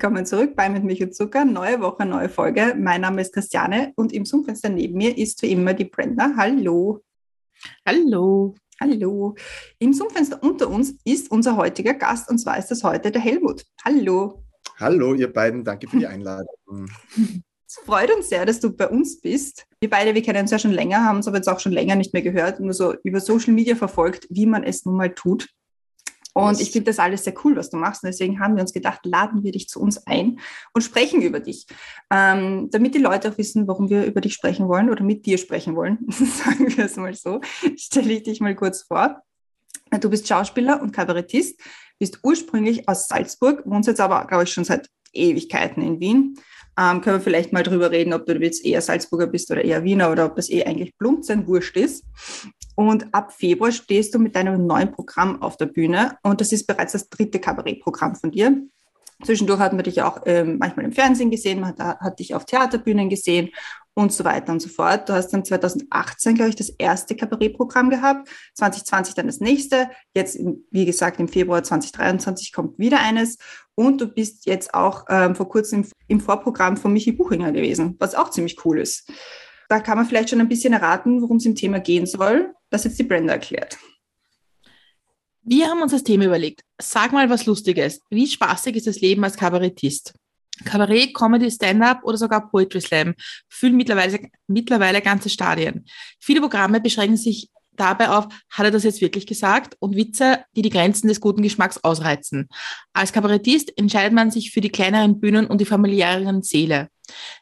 Willkommen zurück bei Mit Milch und Zucker. Neue Woche, neue Folge. Mein Name ist Christiane und im Zoom-Fenster neben mir ist wie immer die Brenda. Hallo. Hallo. Hallo. Im Zoom-Fenster unter uns ist unser heutiger Gast und zwar ist das heute der Helmut. Hallo. Hallo, ihr beiden, danke für die Einladung. Es freut uns sehr, dass du bei uns bist. Wir beide, wir kennen uns ja schon länger, haben uns aber jetzt auch schon länger nicht mehr gehört, nur so über Social Media verfolgt, wie man es nun mal tut. Und ich finde das alles sehr cool, was du machst. Und deswegen haben wir uns gedacht, laden wir dich zu uns ein und sprechen über dich. Ähm, damit die Leute auch wissen, warum wir über dich sprechen wollen oder mit dir sprechen wollen, sagen wir es mal so, stelle ich dich mal kurz vor. Du bist Schauspieler und Kabarettist, bist ursprünglich aus Salzburg, wohnst jetzt aber, glaube ich, schon seit Ewigkeiten in Wien. Ähm, können wir vielleicht mal drüber reden, ob du jetzt eher Salzburger bist oder eher Wiener oder ob das eh eigentlich Blumzen wurscht ist. Und ab Februar stehst du mit deinem neuen Programm auf der Bühne und das ist bereits das dritte Kabarettprogramm von dir. Zwischendurch hat man dich auch ähm, manchmal im Fernsehen gesehen, man hat, hat dich auf Theaterbühnen gesehen und so weiter und so fort. Du hast dann 2018, glaube ich, das erste Kabarettprogramm gehabt, 2020 dann das nächste, jetzt, wie gesagt, im Februar 2023 kommt wieder eines und du bist jetzt auch ähm, vor kurzem im Vorprogramm von Michi Buchinger gewesen, was auch ziemlich cool ist. Da kann man vielleicht schon ein bisschen erraten, worum es im Thema gehen soll, das jetzt die Brenda erklärt. Wir haben uns das Thema überlegt. Sag mal was Lustiges. Wie spaßig ist das Leben als Kabarettist? Kabarett, Comedy, Stand-up oder sogar Poetry Slam füllen mittlerweile, mittlerweile ganze Stadien. Viele Programme beschränken sich dabei auf, hat er das jetzt wirklich gesagt? Und Witze, die die Grenzen des guten Geschmacks ausreizen. Als Kabarettist entscheidet man sich für die kleineren Bühnen und die familiäreren Seele.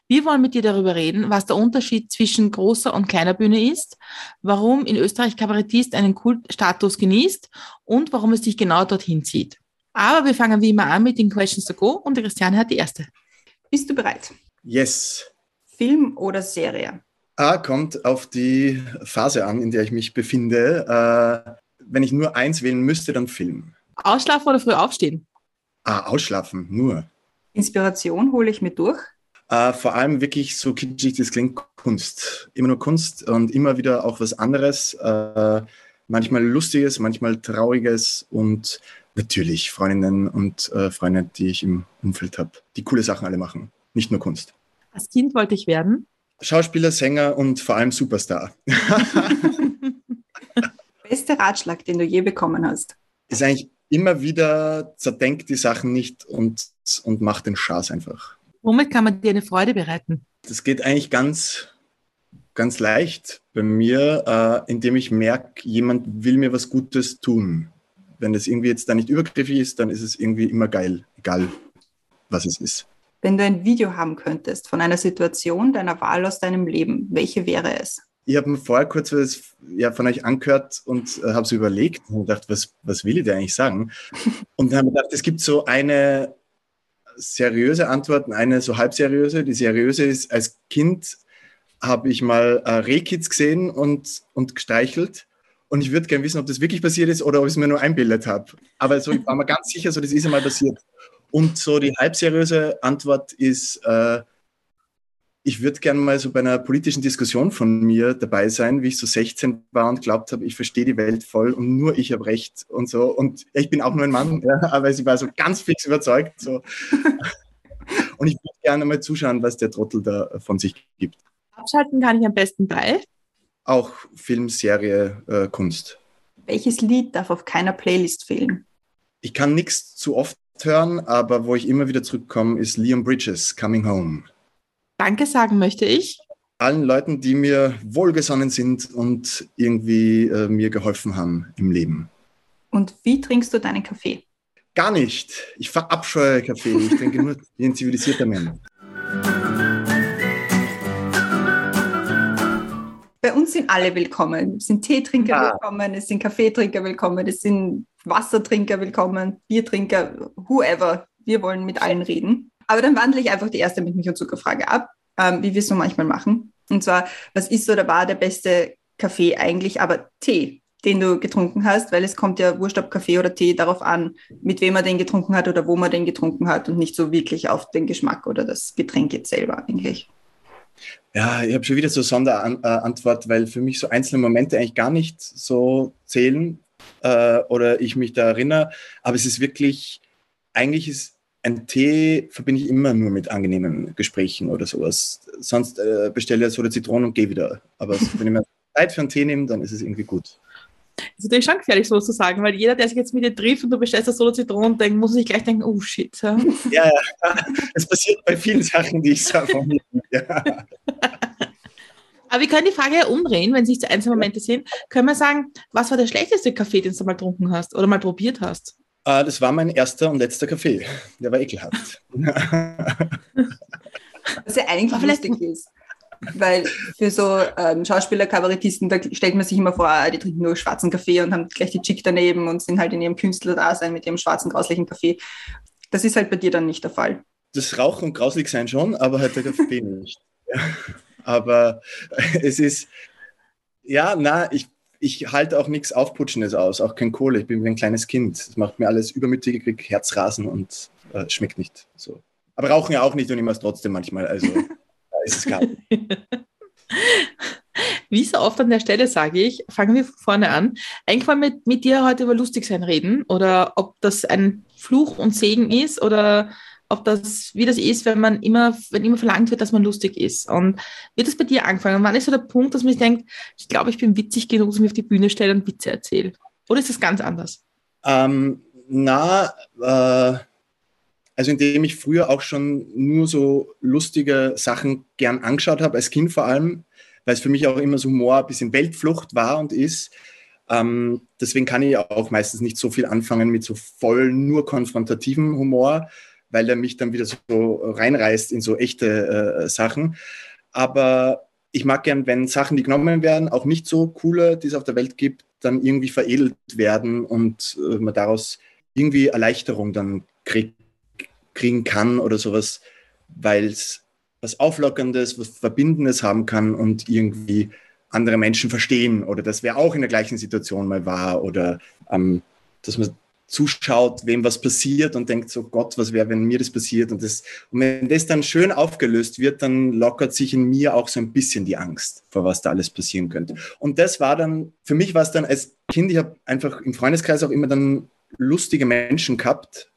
Wir wollen mit dir darüber reden, was der Unterschied zwischen großer und kleiner Bühne ist, warum in Österreich Kabarettist einen Kultstatus genießt und warum es dich genau dorthin zieht. Aber wir fangen wie immer an mit den Questions to Go und Christiane hat die erste. Bist du bereit? Yes. Film oder Serie? A kommt auf die Phase an, in der ich mich befinde. Äh, wenn ich nur eins wählen müsste, dann Film. Ausschlafen oder früh aufstehen? Ah, ausschlafen, nur. Inspiration hole ich mir durch. Äh, vor allem wirklich so kitschig, das klingt Kunst. Immer nur Kunst und immer wieder auch was anderes. Äh, manchmal Lustiges, manchmal Trauriges und natürlich Freundinnen und äh, Freunde, die ich im Umfeld habe, die coole Sachen alle machen. Nicht nur Kunst. Als Kind wollte ich werden. Schauspieler, Sänger und vor allem Superstar. Beste Ratschlag, den du je bekommen hast. ist eigentlich immer wieder zerdenkt die Sachen nicht und, und macht den Schaß einfach. Womit kann man dir eine Freude bereiten? Das geht eigentlich ganz, ganz leicht bei mir, äh, indem ich merke, jemand will mir was Gutes tun. Wenn das irgendwie jetzt da nicht übergriffig ist, dann ist es irgendwie immer geil, egal was es ist. Wenn du ein Video haben könntest von einer Situation deiner Wahl aus deinem Leben, welche wäre es? Ich habe mir vorher kurz was ja, von euch angehört und äh, habe so überlegt und gedacht, was, was will ich dir eigentlich sagen? Und dann habe ich gedacht, es gibt so eine seriöse Antwort und eine so halbseriöse. Die seriöse ist, als Kind habe ich mal äh, Rehkids gesehen und, und gestreichelt. Und ich würde gerne wissen, ob das wirklich passiert ist oder ob ich es mir nur einbildet habe. Aber so, ich war mir ganz sicher, so, das ist einmal passiert. Und so die halbseriöse Antwort ist, äh, ich würde gerne mal so bei einer politischen Diskussion von mir dabei sein, wie ich so 16 war und glaubt habe, ich verstehe die Welt voll und nur ich habe recht und so. Und ich bin auch nur ein Mann, ja, aber ich war so ganz fix überzeugt. So. Und ich würde gerne mal zuschauen, was der Trottel da von sich gibt. Abschalten kann ich am besten bei. Auch Film, Serie, äh, Kunst. Welches Lied darf auf keiner Playlist fehlen? Ich kann nichts zu oft hören, aber wo ich immer wieder zurückkomme, ist Liam Bridges, Coming Home. Danke sagen möchte ich. Allen Leuten, die mir wohlgesonnen sind und irgendwie äh, mir geholfen haben im Leben. Und wie trinkst du deinen Kaffee? Gar nicht. Ich verabscheue Kaffee. Ich trinke nur wie ein zivilisierter Mensch. Uns sind alle willkommen. Es sind Teetrinker Ja. willkommen, es sind Kaffeetrinker willkommen, es sind Wassertrinker willkommen, Biertrinker, whoever. Wir wollen mit allen reden. Aber dann wandle ich einfach die erste mit Milch und Zuckerfrage ab. ähm, wie wir es so manchmal machen. Und zwar, was ist oder war der beste Kaffee eigentlich, aber Tee, den du getrunken hast, weil es kommt ja wurscht ob Kaffee oder Tee darauf an, mit wem man den getrunken hat oder wo man den getrunken hat und nicht so wirklich auf den Geschmack oder das Getränk jetzt selber eigentlich. Ja, ich habe schon wieder so Sonderantwort, weil für mich so einzelne Momente eigentlich gar nicht so zählen äh, oder ich mich da erinnere. Aber es ist wirklich, eigentlich ist ein Tee verbinde ich immer nur mit angenehmen Gesprächen oder sowas. Sonst äh, bestelle ich so eine Zitrone und gehe wieder. Aber wenn ich mir Zeit für einen Tee nehme, dann ist es irgendwie gut. Das ist natürlich schon gefährlich, so zu sagen, weil jeder, der sich jetzt mit dir trifft und du bestellst das Solo Zitronen, denkt, muss sich gleich denken, oh shit. Ja, ja, ja. das passiert bei vielen Sachen, die ich sage. Ja. Aber wir können die Frage ja umdrehen, wenn sich zu einzelne Momente sind. Können wir sagen, was war der schlechteste Kaffee, den du mal getrunken hast oder mal probiert hast? Uh, das war mein erster und letzter Kaffee. Der war ekelhaft. Was ja eigentlich lustig ist. Weil für so ähm, Schauspieler, Kabarettisten, da stellt man sich immer vor, ah, die trinken nur schwarzen Kaffee und haben gleich die Chick daneben und sind halt in ihrem Künstler-Dasein mit ihrem schwarzen, grauslichen Kaffee. Das ist halt bei dir dann nicht der Fall. Das Rauchen und grauslich sein schon, aber halt der Kaffee nicht. Ja. Aber es ist, ja, na, ich, ich halte auch nichts Aufputschendes aus, auch kein Kohle. Ich bin wie ein kleines Kind. Das macht mir alles übermütig, ich kriege Herzrasen und äh, schmeckt nicht so. Aber rauchen ja auch nicht und ich mache es trotzdem manchmal. Also ist es gar nicht. Wie so oft an der Stelle sage ich, fangen wir von vorne an. Eigentlich wollen wir mit, mit dir heute über Lustigsein reden oder ob das ein Fluch und Segen ist oder ob das, wie das ist, wenn man immer, wenn immer verlangt wird, dass man lustig ist. Und wird das bei dir angefangen? Wann ist so der Punkt, dass man sich denkt, ich glaube, ich bin witzig genug, dass ich mich auf die Bühne stelle und Witze erzähle? Oder ist das ganz anders? Ähm, na, äh, also indem ich früher auch schon nur so lustige Sachen gern angeschaut habe, als Kind vor allem, weil es für mich auch immer so Humor ein bisschen Weltflucht war und ist. Ähm, deswegen kann ich auch meistens nicht so viel anfangen mit so voll nur konfrontativen Humor, weil er mich dann wieder so reinreißt in so echte äh, Sachen. Aber ich mag gern, wenn Sachen, die genommen werden, auch nicht so coole, die es auf der Welt gibt, dann irgendwie veredelt werden und äh, man daraus irgendwie Erleichterung dann kriegt kriegen kann oder sowas, weil es was Auflockerndes, was Verbindendes haben kann und irgendwie andere Menschen verstehen oder dass wer auch in der gleichen Situation mal war oder ähm, dass man zuschaut, wem was passiert und denkt so, Gott, was wäre, wenn mir das passiert? Und, das, und wenn das dann schön aufgelöst wird, dann lockert sich in mir auch so ein bisschen die Angst, vor was da alles passieren könnte. Und das war dann, für mich war es dann als Kind, ich habe einfach im Freundeskreis auch immer dann lustige Menschen gehabt,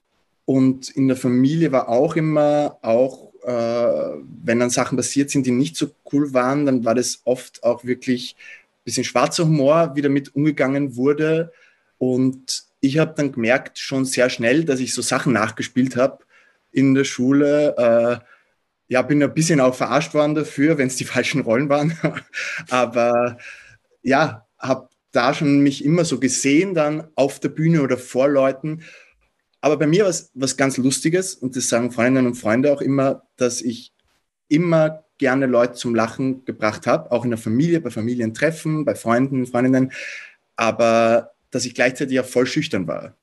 und in der Familie war auch immer, auch äh, wenn dann Sachen passiert sind, die nicht so cool waren, dann war das oft auch wirklich ein bisschen schwarzer Humor, wie damit umgegangen wurde. Und ich habe dann gemerkt, schon sehr schnell, dass ich so Sachen nachgespielt habe in der Schule. Äh, ja, bin ein bisschen auch verarscht worden dafür, wenn es die falschen Rollen waren. Aber ja, habe da schon mich immer so gesehen, dann auf der Bühne oder vor Leuten aber bei mir war es was ganz Lustiges und das sagen Freundinnen und Freunde auch immer, dass ich immer gerne Leute zum Lachen gebracht habe, auch in der Familie, bei Familientreffen, bei Freunden, Freundinnen, aber dass ich gleichzeitig auch voll schüchtern war.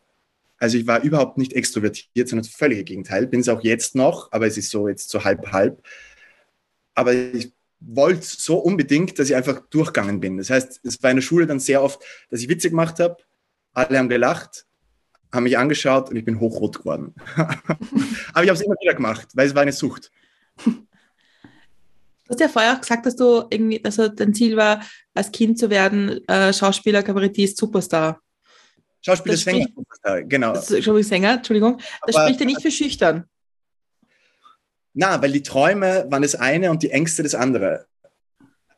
Also ich war überhaupt nicht extrovertiert, sondern das völlige Gegenteil. Bin es auch jetzt noch, aber es ist so jetzt so halb halb. Aber ich wollte so unbedingt, dass ich einfach durchgegangen bin. Das heißt, es war in der Schule dann sehr oft, dass ich Witze gemacht habe, alle haben gelacht haben mich angeschaut und ich bin hochrot geworden. Aber ich habe es immer wieder gemacht, weil es war eine Sucht. Du hast ja vorher auch gesagt, dass du irgendwie, also dein Ziel war, als Kind zu werden, äh, Schauspieler, Kabarettist, Superstar. Schauspieler, das Sänger, Superstar, genau. Entschuldigung, Sänger, Entschuldigung. Das Aber, spricht ja nicht für schüchtern. Na, weil die Träume waren das eine und die Ängste das andere.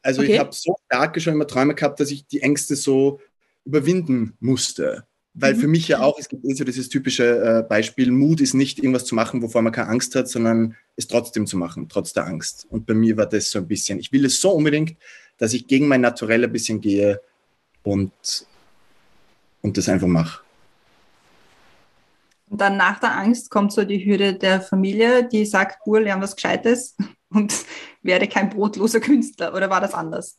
Also okay. ich habe so starke schon immer Träume gehabt, dass ich die Ängste so überwinden musste. Weil mhm. für mich ja auch, es gibt eh so dieses typische äh, Beispiel, Mut ist nicht irgendwas zu machen, wovor man keine Angst hat, sondern es trotzdem zu machen, trotz der Angst. Und bei mir war das so ein bisschen, ich will es so unbedingt, dass ich gegen mein Naturell ein bisschen gehe und, und das einfach mache. Und dann nach der Angst kommt so die Hürde der Familie, die sagt, Bur, lern was Gescheites und werde kein brotloser Künstler. Oder war das anders?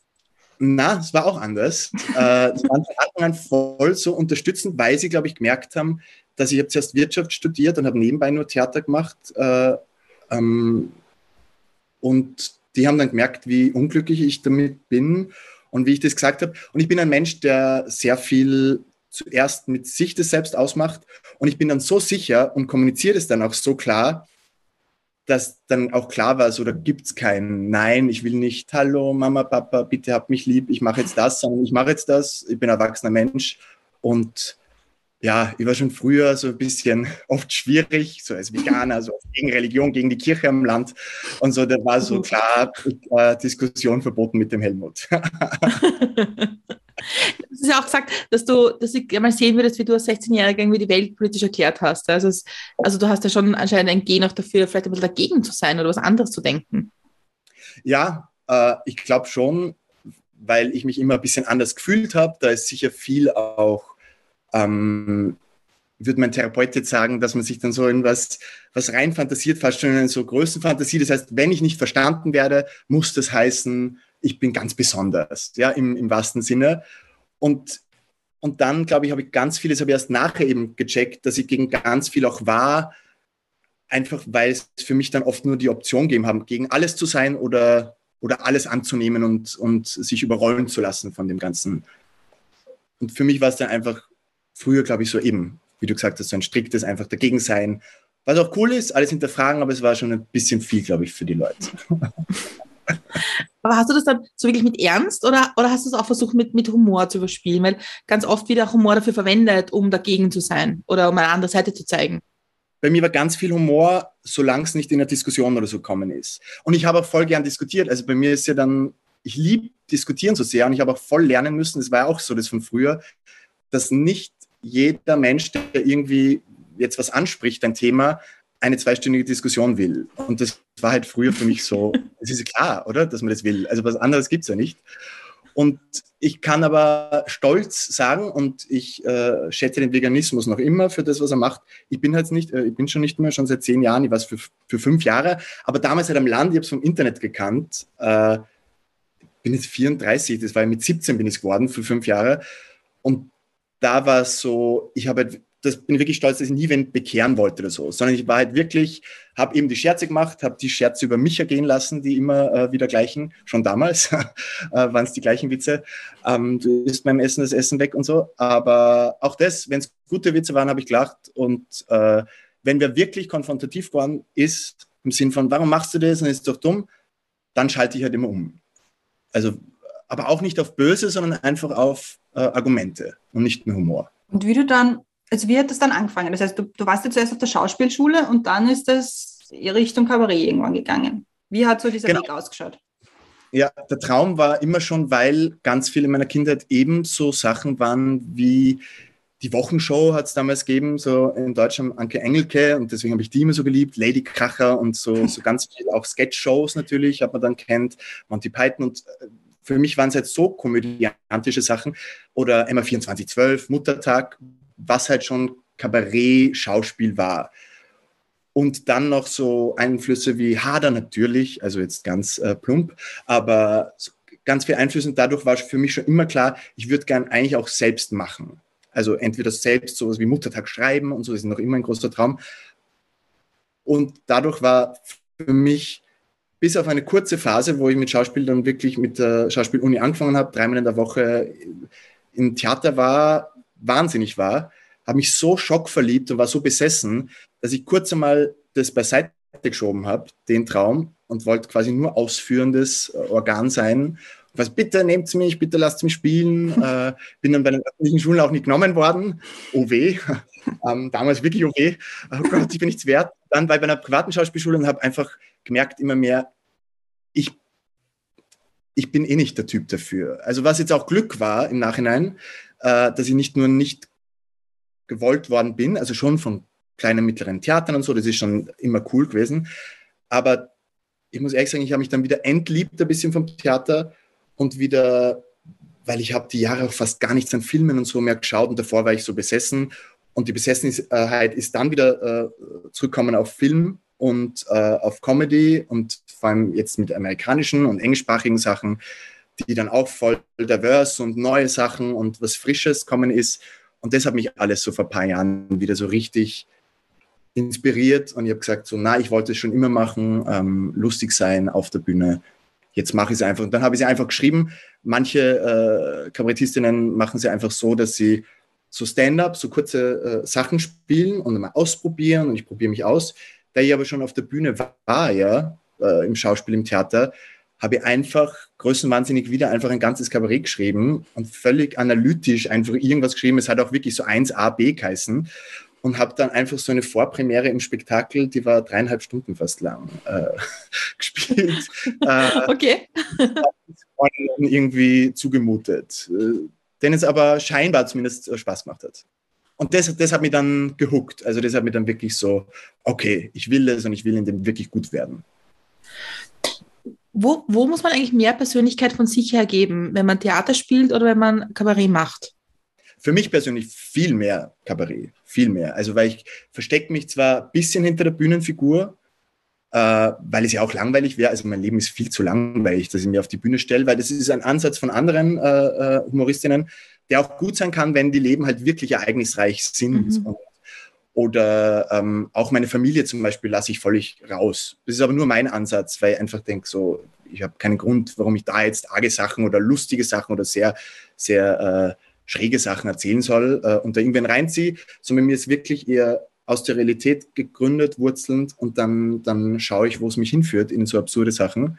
Na, es war auch anders. äh, es waren von Anfang an voll so unterstützend, weil sie, glaube ich, gemerkt haben, dass ich habe zuerst Wirtschaft studiert und habe nebenbei nur Theater gemacht. Äh, ähm, und die haben dann gemerkt, wie unglücklich ich damit bin und wie ich das gesagt habe. Und ich bin ein Mensch, der sehr viel zuerst mit sich das selbst ausmacht. Und ich bin dann so sicher und kommuniziere es dann auch so klar, dass dann auch klar war, so da gibt es kein Nein, ich will nicht, hallo Mama, Papa, bitte habt mich lieb, ich mache jetzt das, sondern ich mache jetzt das, ich bin ein erwachsener Mensch und ja, ich war schon früher so ein bisschen oft schwierig, so als Veganer, so gegen Religion, gegen die Kirche im Land. Und so, da war so mhm. klar äh, Diskussion verboten mit dem Helmut. Du hast ja auch gesagt, dass du, dass ich mal sehen würdest, wie du als 16-Jähriger irgendwie die Welt politisch erklärt hast. Also, es, also du hast ja schon anscheinend ein Gen auch dafür, vielleicht ein bisschen dagegen zu sein oder was anderes zu denken. Ja, äh, ich glaube schon, weil ich mich immer ein bisschen anders gefühlt habe. Da ist sicher viel auch, ähm, würde mein Therapeut jetzt sagen, dass man sich dann so in was, was rein fantasiert, fast schon in so Größenfantasie. Das heißt, wenn ich nicht verstanden werde, muss das heißen, ich bin ganz besonders, ja, im, im wahrsten Sinne. Und, und dann, glaube ich, habe ich ganz vieles, habe ich erst nachher eben gecheckt, dass ich gegen ganz viel auch war, einfach weil es für mich dann oft nur die Option gegeben haben, gegen alles zu sein oder, oder alles anzunehmen und, und sich überrollen zu lassen von dem Ganzen. Und für mich war es dann einfach früher, glaube ich, so eben, wie du gesagt hast, so ein striktes einfach dagegen sein. Was auch cool ist, alles hinterfragen, aber es war schon ein bisschen viel, glaube ich, für die Leute. Aber hast du das dann so wirklich mit Ernst oder, oder hast du es auch versucht, mit, mit Humor zu überspielen? Weil ganz oft wird auch Humor dafür verwendet, um dagegen zu sein oder um eine andere Seite zu zeigen. Bei mir war ganz viel Humor, solange es nicht in einer Diskussion oder so gekommen ist. Und ich habe auch voll gern diskutiert. Also bei mir ist ja dann, ich liebe diskutieren so sehr und ich habe auch voll lernen müssen, das war ja auch so das von früher, dass nicht jeder Mensch, der irgendwie jetzt was anspricht, ein Thema, eine zweistündige Diskussion will. Und das war halt früher für mich so, es ist klar, oder, dass man das will. Also was anderes gibt es ja nicht. Und ich kann aber stolz sagen, und ich äh, schätze den Veganismus noch immer für das, was er macht. Ich bin halt nicht, äh, ich bin schon nicht mehr, schon seit zehn Jahren, ich war es für, für fünf Jahre, aber damals halt am Land, ich habe es vom Internet gekannt. Äh, bin jetzt 34, das war mit 17 bin ich geworden, für fünf Jahre. Und da war es so, ich habe halt das bin ich wirklich stolz, dass ich nie wen bekehren wollte oder so, sondern ich war halt wirklich, habe eben die Scherze gemacht, habe die Scherze über mich ergehen lassen, die immer äh, wieder gleichen, schon damals äh, waren es die gleichen Witze, ähm, du isst beim Essen das Essen weg und so, aber auch das, wenn es gute Witze waren, habe ich gelacht und äh, wenn wir wirklich konfrontativ waren, ist im Sinn von, warum machst du das und ist doch dumm, dann schalte ich halt immer um. Also, aber auch nicht auf Böse, sondern einfach auf äh, Argumente und nicht mehr Humor. Und wie du dann also wie hat das dann angefangen? Das heißt, du, du warst ja zuerst auf der Schauspielschule und dann ist das Richtung Kabarett irgendwann gegangen. Wie hat so dieser genau. Weg ausgeschaut? Ja, der Traum war immer schon, weil ganz viele in meiner Kindheit ebenso Sachen waren wie die Wochenshow hat es damals gegeben, so in Deutschland Anke Engelke und deswegen habe ich die immer so geliebt, Lady Kracher und so, so ganz viel, auch Sketch-Shows natürlich, hat man dann kennt, Monty Python und äh, für mich waren es jetzt so komödiantische Sachen oder Emma 2412, Muttertag, was halt schon Kabarett-Schauspiel war. Und dann noch so Einflüsse wie Hader natürlich, also jetzt ganz äh, plump, aber ganz viel Einflüsse. Und dadurch war für mich schon immer klar, ich würde gern eigentlich auch selbst machen. Also entweder selbst sowas wie Muttertag schreiben und so ist noch immer ein großer Traum. Und dadurch war für mich bis auf eine kurze Phase, wo ich mit Schauspiel dann wirklich mit der Schauspieluni angefangen habe, dreimal in der Woche im Theater war, wahnsinnig war, habe mich so schockverliebt und war so besessen, dass ich kurz einmal das beiseite geschoben habe, den Traum, und wollte quasi nur ausführendes äh, Organ sein. Was bitte nehmt mich, bitte lasst mich spielen. äh, bin dann bei den öffentlichen Schulen auch nicht genommen worden. Oh weh. ähm, damals wirklich oh weh. Oh Gott, ich bin nichts wert. Dann war ich bei einer privaten Schauspielschule und habe einfach gemerkt immer mehr, ich, ich bin eh nicht der Typ dafür. Also was jetzt auch Glück war im Nachhinein, äh, dass ich nicht nur nicht gewollt worden bin, also schon von kleinen, mittleren Theatern und so, das ist schon immer cool gewesen. Aber ich muss ehrlich sagen, ich habe mich dann wieder entliebt ein bisschen vom Theater und wieder, weil ich habe die Jahre auch fast gar nichts an Filmen und so mehr geschaut und davor war ich so besessen und die Besessenheit ist dann wieder äh, zurückgekommen auf Film und äh, auf Comedy und vor allem jetzt mit amerikanischen und englischsprachigen Sachen die dann auch voll diverse und neue Sachen und was Frisches kommen ist. Und das hat mich alles so vor ein paar Jahren wieder so richtig inspiriert und ich habe gesagt, so, na, ich wollte es schon immer machen, ähm, lustig sein auf der Bühne jetzt mache ich es einfach. Und dann habe ich sie einfach geschrieben. Manche äh, Kabarettistinnen machen sie einfach so, dass sie so Stand-up, so kurze äh, Sachen spielen und mal ausprobieren und ich probiere mich aus. Da ich aber schon auf der Bühne war, ja, äh, im Schauspiel, im Theater, habe ich einfach größenwahnsinnig wieder einfach ein ganzes Kabarett geschrieben und völlig analytisch einfach irgendwas geschrieben. Es hat auch wirklich so 1a, B geheißen und habe dann einfach so eine Vorpremiere im Spektakel, die war dreieinhalb Stunden fast lang, äh, gespielt. äh, okay. irgendwie zugemutet, äh, den es aber scheinbar zumindest Spaß gemacht hat. Und das, das hat mich dann gehuckt. Also das hat mich dann wirklich so, okay, ich will das und ich will in dem wirklich gut werden. Wo, wo muss man eigentlich mehr Persönlichkeit von sich her geben, wenn man Theater spielt oder wenn man Kabarett macht? Für mich persönlich viel mehr Kabarett, viel mehr. Also weil ich verstecke mich zwar ein bisschen hinter der Bühnenfigur, äh, weil es ja auch langweilig wäre. Also mein Leben ist viel zu langweilig, dass ich mir auf die Bühne stelle, weil das ist ein Ansatz von anderen äh, äh Humoristinnen, der auch gut sein kann, wenn die Leben halt wirklich ereignisreich sind. Mhm. Oder ähm, auch meine Familie zum Beispiel lasse ich völlig raus. Das ist aber nur mein Ansatz, weil ich einfach denke, so, ich habe keinen Grund, warum ich da jetzt arge Sachen oder lustige Sachen oder sehr, sehr äh, schräge Sachen erzählen soll äh, und da irgendwann reinziehe, sondern mir ist wirklich eher aus der Realität gegründet, wurzelnd und dann, dann schaue ich, wo es mich hinführt in so absurde Sachen.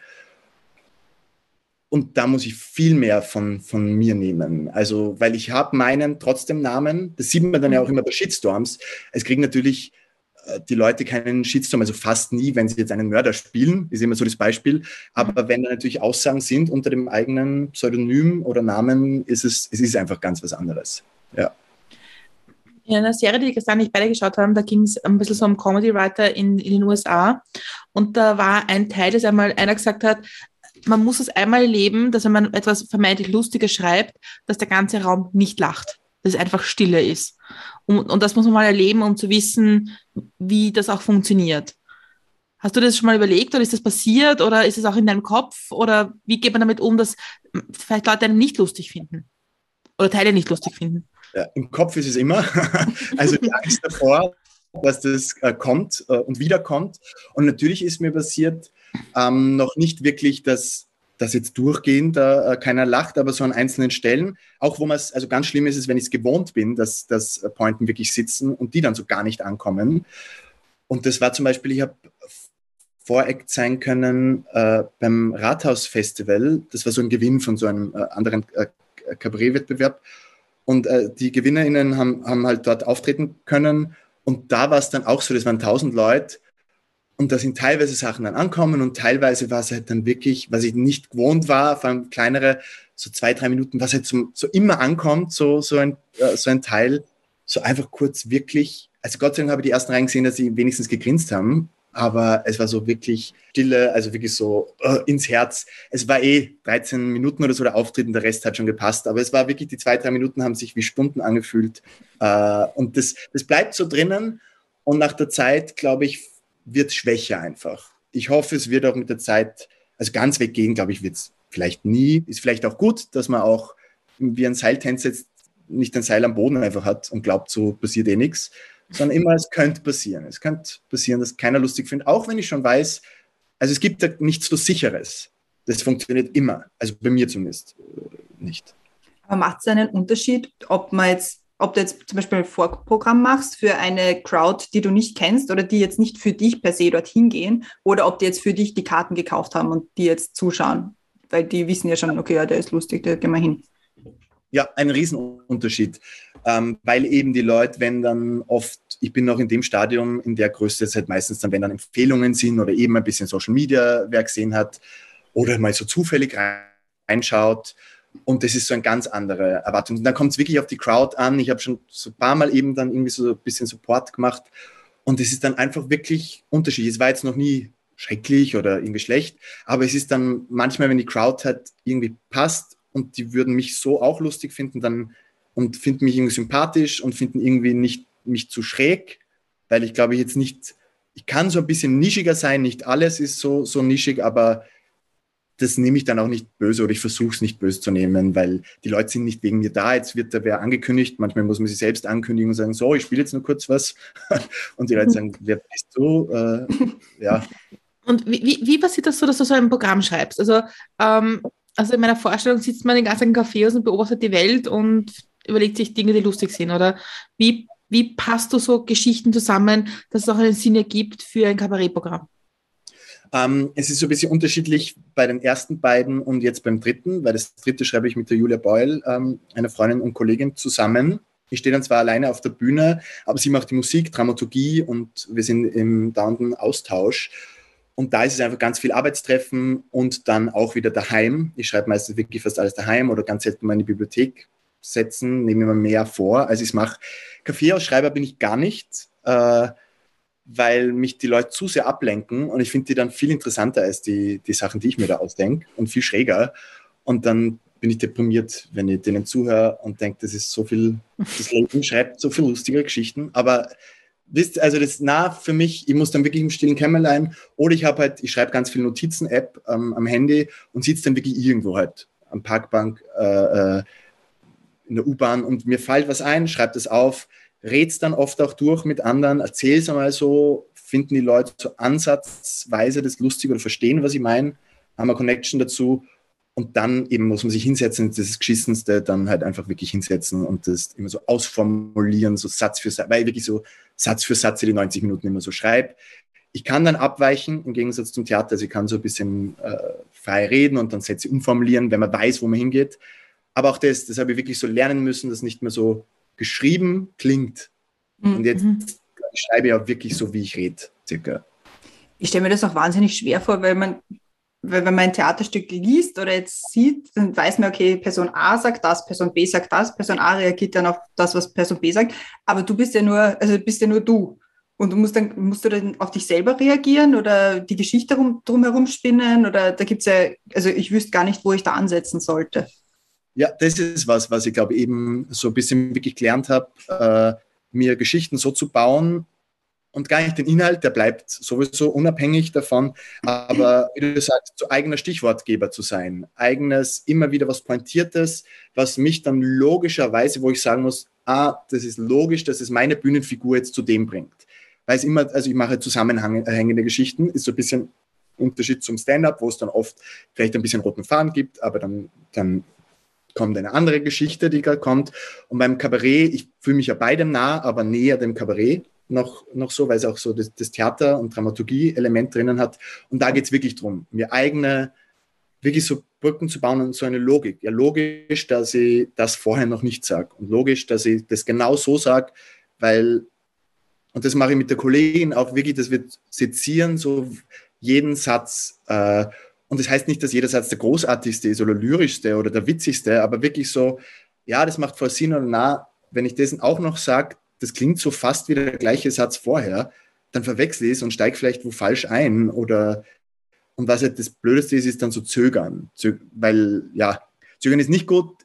Und da muss ich viel mehr von, von mir nehmen. Also, weil ich habe meinen trotzdem Namen, das sieht man dann ja auch immer bei Shitstorms. Es kriegen natürlich äh, die Leute keinen Shitstorm, also fast nie, wenn sie jetzt einen Mörder spielen, ist immer so das Beispiel. Aber wenn da natürlich Aussagen sind unter dem eigenen Pseudonym oder Namen, ist es, es ist einfach ganz was anderes. Ja. In einer Serie, die gestern nicht beide geschaut haben, da ging es ein bisschen so um Comedy Writer in, in den USA. Und da war ein Teil, dass einmal einer gesagt hat, man muss es einmal erleben, dass wenn man etwas vermeintlich Lustiges schreibt, dass der ganze Raum nicht lacht, dass es einfach Stille ist. Und, und das muss man mal erleben, um zu wissen, wie das auch funktioniert. Hast du das schon mal überlegt oder ist das passiert oder ist es auch in deinem Kopf oder wie geht man damit um, dass vielleicht Leute einen nicht lustig finden oder Teile nicht lustig finden? Ja, Im Kopf ist es immer. also die Angst davor, dass das äh, kommt äh, und wiederkommt. Und natürlich ist mir passiert, ähm, noch nicht wirklich, dass dass jetzt durchgehend äh, keiner lacht, aber so an einzelnen Stellen, auch wo man es, also ganz schlimm ist es, wenn ich es gewohnt bin, dass, dass Pointen wirklich sitzen und die dann so gar nicht ankommen. Und das war zum Beispiel, ich habe Voreck sein können äh, beim Rathausfestival. Das war so ein Gewinn von so einem äh, anderen äh, Kabarettwettbewerb. Und äh, die GewinnerInnen haben, haben halt dort auftreten können. Und da war es dann auch so, das waren tausend Leute und da sind teilweise Sachen dann ankommen und teilweise war es halt dann wirklich, was ich nicht gewohnt war, vor allem kleinere, so zwei, drei Minuten, was halt so, so immer ankommt, so, so, ein, äh, so ein Teil, so einfach kurz wirklich, also Gott sei Dank habe ich die ersten rein gesehen, dass sie wenigstens gegrinst haben, aber es war so wirklich Stille, also wirklich so uh, ins Herz. Es war eh 13 Minuten oder so der Auftritt und der Rest hat schon gepasst, aber es war wirklich, die zwei, drei Minuten haben sich wie Stunden angefühlt uh, und das, das bleibt so drinnen und nach der Zeit, glaube ich, wird schwächer einfach. Ich hoffe, es wird auch mit der Zeit, also ganz weggehen, glaube ich, wird es vielleicht nie. Ist vielleicht auch gut, dass man auch wie ein Seiltänzer jetzt nicht ein Seil am Boden einfach hat und glaubt, so passiert eh nichts, sondern immer, es könnte passieren. Es könnte passieren, dass keiner lustig findet, auch wenn ich schon weiß, also es gibt da nichts so Sicheres. Das funktioniert immer, also bei mir zumindest äh, nicht. Aber macht es einen Unterschied, ob man jetzt ob du jetzt zum Beispiel ein Vorprogramm machst für eine Crowd, die du nicht kennst oder die jetzt nicht für dich per se dorthin gehen oder ob die jetzt für dich die Karten gekauft haben und die jetzt zuschauen, weil die wissen ja schon, okay, ja, der ist lustig, da gehen wir hin. Ja, ein Riesenunterschied, ähm, weil eben die Leute, wenn dann oft, ich bin noch in dem Stadium in der Größe, halt meistens dann, wenn dann Empfehlungen sind oder eben ein bisschen Social Media Werk gesehen hat oder mal so zufällig reinschaut, und das ist so eine ganz andere Erwartung. Und dann kommt es wirklich auf die Crowd an. Ich habe schon so ein paar Mal eben dann irgendwie so ein bisschen Support gemacht. Und es ist dann einfach wirklich unterschiedlich. Es war jetzt noch nie schrecklich oder irgendwie schlecht, aber es ist dann manchmal, wenn die Crowd halt irgendwie passt und die würden mich so auch lustig finden dann und finden mich irgendwie sympathisch und finden irgendwie nicht mich zu schräg, weil ich glaube ich jetzt nicht, ich kann so ein bisschen nischiger sein, nicht alles ist so, so nischig, aber das nehme ich dann auch nicht böse oder ich versuche es nicht böse zu nehmen, weil die Leute sind nicht wegen mir da. Jetzt wird da wer angekündigt. Manchmal muss man sich selbst ankündigen und sagen, so, ich spiele jetzt nur kurz was. Und die Leute sagen, wer bist du? Äh, ja. Und wie, wie, wie passiert das so, dass du so ein Programm schreibst? Also, ähm, also in meiner Vorstellung sitzt man den ganzen Café aus und beobachtet die Welt und überlegt sich Dinge, die lustig sind. Oder wie, wie passt du so Geschichten zusammen, dass es auch einen Sinn ergibt für ein Kabarettprogramm? Ähm, es ist so ein bisschen unterschiedlich bei den ersten beiden und jetzt beim dritten, weil das dritte schreibe ich mit der Julia Beul, ähm, einer Freundin und Kollegin, zusammen. Ich stehe dann zwar alleine auf der Bühne, aber sie macht die Musik, Dramaturgie und wir sind im dauernden Austausch. Und da ist es einfach ganz viel Arbeitstreffen und dann auch wieder daheim. Ich schreibe meistens wirklich fast alles daheim oder ganz selten mal in die Bibliothek setzen, nehme mir mehr vor, als ich es mache. Kaffeeausschreiber bin ich gar nicht. Äh, weil mich die Leute zu sehr ablenken und ich finde die dann viel interessanter als die, die Sachen, die ich mir da ausdenke und viel schräger. Und dann bin ich deprimiert, wenn ich denen zuhöre und denke, das ist so viel, das Leben schreibt so viel lustige Geschichten. Aber wisst, also das nah für mich, ich muss dann wirklich im stillen Kämmerlein oder ich habe halt, ich schreibe ganz viel Notizen-App ähm, am Handy und sitze dann wirklich irgendwo halt am Parkbank äh, äh in der U-Bahn und mir fällt was ein, schreibe das auf, red's dann oft auch durch mit anderen, erzähl's einmal so, finden die Leute so ansatzweise das lustig oder verstehen, was ich meine, haben eine Connection dazu und dann eben muss man sich hinsetzen, das Geschissenste, dann halt einfach wirklich hinsetzen und das immer so ausformulieren, so Satz für Satz, weil ich wirklich so Satz für Satz die 90 Minuten immer so schreibe. Ich kann dann abweichen, im Gegensatz zum Theater, also ich kann so ein bisschen äh, frei reden und dann Sätze umformulieren, wenn man weiß, wo man hingeht. Aber auch das, das habe ich wirklich so lernen müssen, das nicht mehr so geschrieben klingt. Mhm. Und jetzt ich schreibe ich auch wirklich so, wie ich rede, circa. Ich stelle mir das auch wahnsinnig schwer vor, weil man, weil wenn man ein Theaterstück liest oder jetzt sieht, dann weiß man, okay, Person A sagt das, Person B sagt das, Person A reagiert dann auf das, was Person B sagt. Aber du bist ja nur, also bist ja nur du. Und du musst dann, musst du dann auf dich selber reagieren oder die Geschichte rum, drumherum spinnen oder da gibt es ja, also ich wüsste gar nicht, wo ich da ansetzen sollte. Ja, das ist was, was ich glaube eben so ein bisschen wirklich gelernt habe, äh, mir Geschichten so zu bauen und gar nicht den Inhalt, der bleibt sowieso unabhängig davon, aber wie du sagst, zu eigener Stichwortgeber zu sein, eigenes, immer wieder was Pointiertes, was mich dann logischerweise, wo ich sagen muss, ah, das ist logisch, dass es meine Bühnenfigur jetzt zu dem bringt. Weil es immer, also ich mache zusammenhängende Geschichten, ist so ein bisschen Unterschied zum Stand-up, wo es dann oft vielleicht ein bisschen roten Faden gibt, aber dann, dann kommt eine andere Geschichte, die gerade kommt. Und beim Kabarett, ich fühle mich ja beidem nah, aber näher dem Kabarett noch, noch so, weil es auch so das, das Theater- und Dramaturgie-Element drinnen hat. Und da geht es wirklich darum, mir eigene, wirklich so Brücken zu bauen und so eine Logik. Ja, logisch, dass ich das vorher noch nicht sage. Und logisch, dass ich das genau so sage, weil, und das mache ich mit der Kollegin auch wirklich, dass wir sezieren, so jeden Satz. Äh, und das heißt nicht, dass jeder Satz der großartigste ist oder lyrischste oder der witzigste, aber wirklich so, ja, das macht voll Sinn oder na, wenn ich das auch noch sage, das klingt so fast wie der gleiche Satz vorher, dann verwechsel ich es und steige vielleicht wo falsch ein oder und was halt das Blödeste ist, ist dann so zögern, Zö weil ja, zögern ist nicht gut,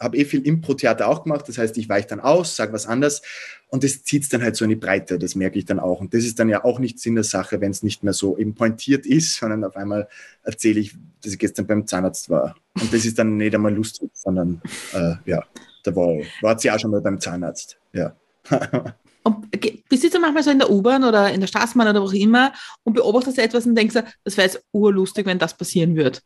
habe eh viel Impro-Theater auch gemacht, das heißt, ich weiche dann aus, sage was anderes und das zieht es dann halt so in die Breite, das merke ich dann auch. Und das ist dann ja auch nicht Sinn der Sache, wenn es nicht mehr so eben pointiert ist, sondern auf einmal erzähle ich, dass ich gestern beim Zahnarzt war. Und das ist dann nicht einmal lustig, sondern äh, ja, da war, war sie auch schon mal beim Zahnarzt. Ja. Und bist du manchmal so in der U-Bahn oder in der Straßenbahn oder wo auch immer und beobachtest etwas und denkst, das wäre jetzt urlustig, wenn das passieren würde?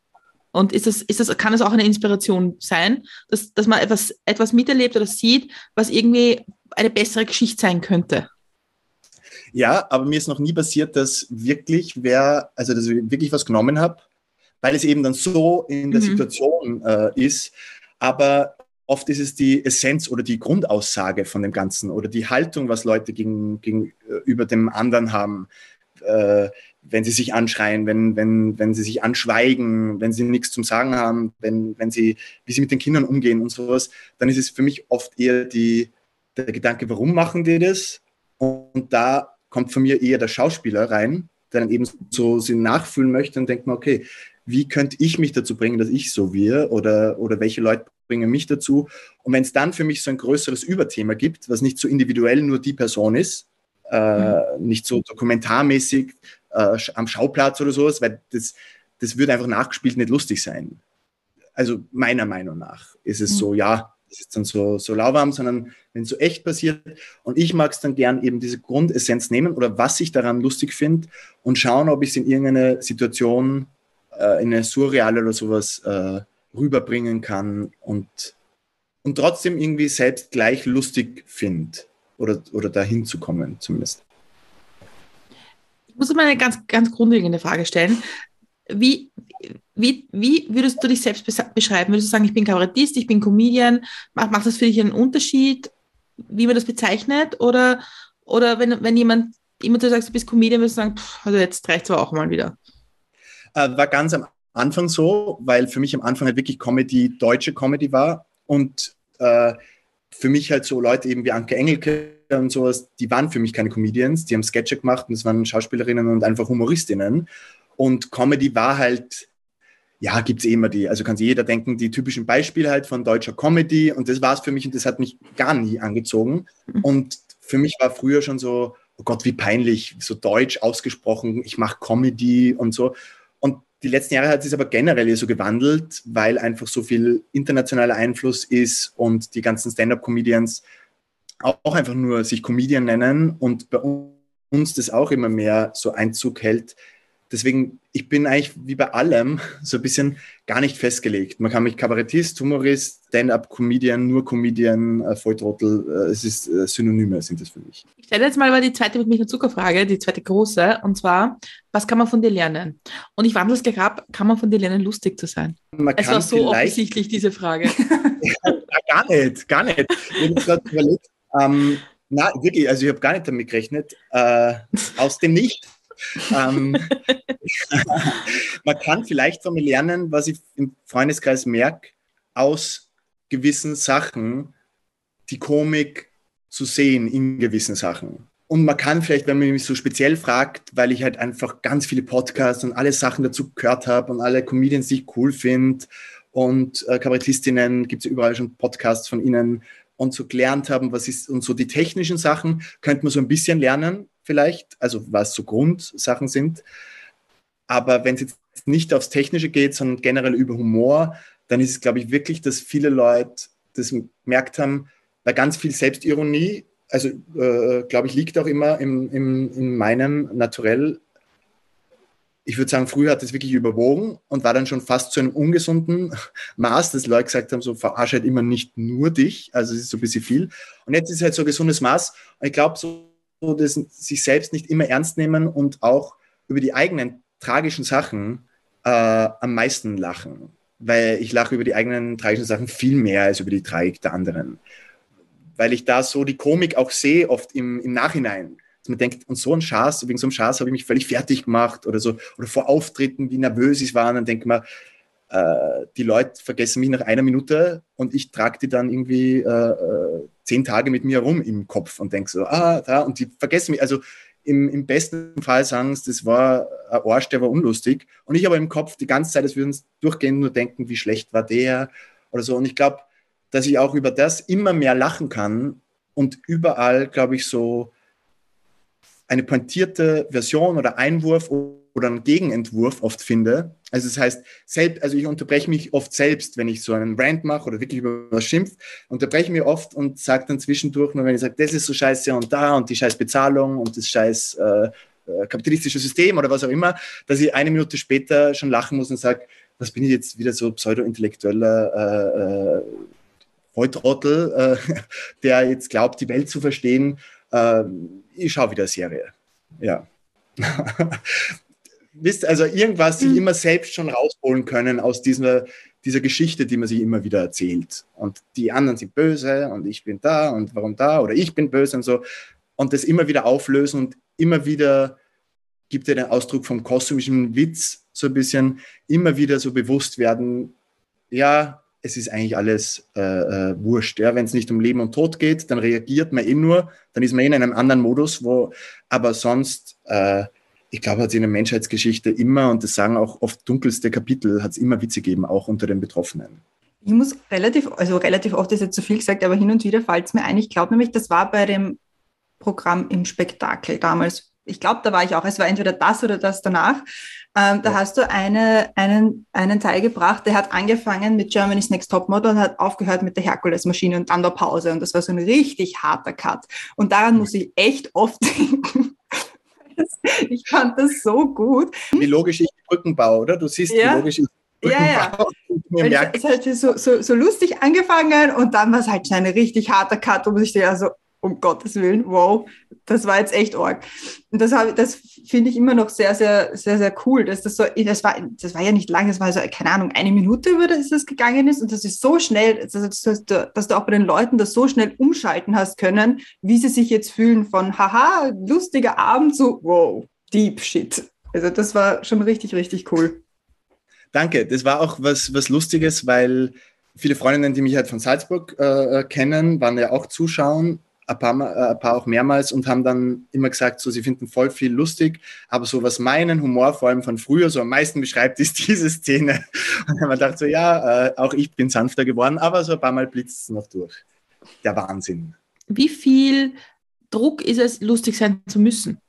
Und ist das, ist das, kann es auch eine Inspiration sein, dass, dass man etwas, etwas miterlebt oder sieht, was irgendwie eine bessere Geschichte sein könnte? Ja, aber mir ist noch nie passiert, dass wirklich wer, also dass ich wirklich was genommen habe, weil es eben dann so in der mhm. Situation äh, ist. Aber oft ist es die Essenz oder die Grundaussage von dem Ganzen oder die Haltung, was Leute gegen, gegenüber dem anderen haben. Äh, wenn sie sich anschreien, wenn, wenn, wenn sie sich anschweigen, wenn sie nichts zum Sagen haben, wenn, wenn sie, wie sie mit den Kindern umgehen und sowas, dann ist es für mich oft eher die, der Gedanke, warum machen die das? Und da kommt von mir eher der Schauspieler rein, der dann eben so sie nachfühlen möchte und denkt mir, okay, wie könnte ich mich dazu bringen, dass ich so wir oder, oder welche Leute bringen mich dazu? Und wenn es dann für mich so ein größeres Überthema gibt, was nicht so individuell nur die Person ist, äh, nicht so dokumentarmäßig äh, am Schauplatz oder sowas, weil das, das würde einfach nachgespielt nicht lustig sein. Also meiner Meinung nach ist es mhm. so, ja, das ist dann so, so lauwarm, sondern wenn es so echt passiert. Und ich mag es dann gern eben diese Grundessenz nehmen oder was ich daran lustig finde und schauen, ob ich es in irgendeine Situation, äh, in eine surreale oder sowas äh, rüberbringen kann und, und trotzdem irgendwie selbst gleich lustig finde oder, oder dahin zu kommen zumindest. Muss mal eine ganz, ganz grundlegende Frage stellen. Wie, wie, wie würdest du dich selbst beschreiben? Würdest du sagen, ich bin Kabarettist, ich bin Comedian? Macht, macht das für dich einen Unterschied, wie man das bezeichnet? Oder, oder wenn, wenn jemand immer du sagst, du bist Comedian, würdest du sagen, pff, also jetzt reicht es aber auch mal wieder? Äh, war ganz am Anfang so, weil für mich am Anfang halt wirklich Comedy deutsche Comedy war und äh, für mich halt so Leute eben wie Anke Engelke und sowas, die waren für mich keine Comedians, die haben Sketche gemacht und es waren Schauspielerinnen und einfach Humoristinnen. Und Comedy war halt, ja, gibt es eh immer die, also kann sich jeder denken, die typischen Beispiele halt von deutscher Comedy und das war es für mich und das hat mich gar nie angezogen. Mhm. Und für mich war früher schon so, oh Gott, wie peinlich, so deutsch ausgesprochen, ich mache Comedy und so. Die letzten Jahre hat sich aber generell so gewandelt, weil einfach so viel internationaler Einfluss ist und die ganzen Stand-up-Comedians auch einfach nur sich Comedian nennen und bei uns das auch immer mehr so Einzug hält, Deswegen, ich bin eigentlich wie bei allem so ein bisschen gar nicht festgelegt. Man kann mich Kabarettist, Humorist, Stand-up-Comedian, nur Comedian, äh, Volltrottel, äh, es ist äh, Synonyme sind das für mich. Ich stelle jetzt mal die zweite mit mich eine Zuckerfrage, die zweite große, und zwar, was kann man von dir lernen? Und ich wandle es gleich ab, kann man von dir lernen, lustig zu sein? Man es war so offensichtlich, diese Frage. ja, gar nicht, gar nicht. Ich habe gerade überlegt, ähm, na, wirklich, also ich habe gar nicht damit gerechnet. Äh, aus dem Nicht ähm, man kann vielleicht von mir lernen, was ich im Freundeskreis merke, aus gewissen Sachen die Komik zu sehen in gewissen Sachen. Und man kann vielleicht, wenn man mich so speziell fragt, weil ich halt einfach ganz viele Podcasts und alle Sachen dazu gehört habe und alle Comedians, die ich cool finde und äh, Kabarettistinnen, gibt es überall schon Podcasts von ihnen und so gelernt haben, was ist und so die technischen Sachen, könnte man so ein bisschen lernen vielleicht, also was so Grundsachen sind. Aber wenn es jetzt nicht aufs Technische geht, sondern generell über Humor, dann ist es, glaube ich, wirklich, dass viele Leute das gemerkt haben, bei ganz viel Selbstironie, also äh, glaube ich, liegt auch immer im, im, in meinem Naturell. Ich würde sagen, früher hat es wirklich überwogen und war dann schon fast zu einem ungesunden Maß, dass Leute gesagt haben, so verarsche halt immer nicht nur dich, also es ist so ein bisschen viel. Und jetzt ist es halt so ein gesundes Maß. Und ich glaube, so das, sich selbst nicht immer ernst nehmen und auch über die eigenen tragischen Sachen äh, am meisten lachen. Weil ich lache über die eigenen tragischen Sachen viel mehr als über die Tragik der anderen. Weil ich da so die Komik auch sehe, oft im, im Nachhinein. Dass man denkt, und so ein Schaß, wegen so einem Schaß habe ich mich völlig fertig gemacht oder so, oder vor Auftritten, wie nervös ich war, dann denke ich mir, äh, die Leute vergessen mich nach einer Minute und ich trage die dann irgendwie äh, äh, zehn Tage mit mir rum im Kopf und denke so, ah, da, und die vergessen mich. Also im, im besten Fall sagen sie, das war ein Arsch, der war unlustig. Und ich aber im Kopf die ganze Zeit, als würden sie durchgehend nur denken, wie schlecht war der oder so. Und ich glaube, dass ich auch über das immer mehr lachen kann und überall, glaube ich, so eine pointierte Version oder Einwurf oder einen Gegenentwurf oft finde. Also das heißt, selbst, also ich unterbreche mich oft selbst, wenn ich so einen Rant mache oder wirklich über was schimpft, unterbreche mich oft und sage dann zwischendurch, nur wenn ich sage, das ist so scheiße und da und die scheiß Bezahlung und das scheiß äh, äh, kapitalistische System oder was auch immer, dass ich eine Minute später schon lachen muss und sage, was bin ich jetzt wieder so pseudo-intellektueller äh, äh, Volltrottel, äh, der jetzt glaubt, die Welt zu verstehen. Äh, ich schaue wieder Serie. Ja. wisst, also irgendwas sich mhm. immer selbst schon rausholen können aus dieser, dieser Geschichte, die man sich immer wieder erzählt. Und die anderen sind böse und ich bin da und warum da oder ich bin böse und so. Und das immer wieder auflösen und immer wieder gibt ja den Ausdruck vom kosmischen Witz so ein bisschen, immer wieder so bewusst werden, ja, es ist eigentlich alles äh, äh, wurscht. Ja? Wenn es nicht um Leben und Tod geht, dann reagiert man eh nur, dann ist man eh in einem anderen Modus, wo, aber sonst äh, ich glaube, hat es in der Menschheitsgeschichte immer, und das sagen auch oft dunkelste Kapitel, hat es immer Witze gegeben, auch unter den Betroffenen. Ich muss relativ, also relativ oft ist jetzt zu viel gesagt, aber hin und wieder fällt es mir ein. Ich glaube nämlich, das war bei dem Programm im Spektakel damals ich glaube, da war ich auch, es war entweder das oder das danach. Ähm, da hast du eine, einen, einen Teil gebracht, der hat angefangen mit Germany's Next Topmodel und hat aufgehört mit der Herkules-Maschine und dann der Pause. Und das war so ein richtig harter Cut. Und daran muss ich echt oft denken. ich fand das so gut. Wie logisch ich Brücken baue, oder? Du siehst, Ja. wie logisch ich Brücken Ja, ja. baue. Merke, es, hat so, so, so lustig angefangen und dann war es halt ein richtig harter Cut, wo ich ja so, um Gottes Willen, wow, das war jetzt echt arg. Und das, das finde ich immer noch sehr, sehr, sehr, sehr cool, dass das so, das war, das war ja nicht lang, das war so, keine Ahnung, eine Minute, über das das gegangen ist und das ist so schnell, dass, dass du auch bei den Leuten das so schnell umschalten hast können, wie sie sich jetzt fühlen von, haha, lustiger Abend zu, wow, deep shit. Also das war schon richtig, richtig cool. Danke, das war auch was, was Lustiges, weil viele Freundinnen, die mich halt von Salzburg äh, äh, kennen, waren ja auch zuschauen, ein paar, äh, ein paar auch mehrmals und haben dann immer gesagt, so sie finden voll viel lustig, aber so was meinen Humor vor allem von früher so am meisten beschreibt, ist diese Szene. Und dann haben wir gedacht, so ja, äh, auch ich bin sanfter geworden, aber so ein paar Mal blitzt es noch durch. Der Wahnsinn. Wie viel Druck ist es, lustig sein zu müssen?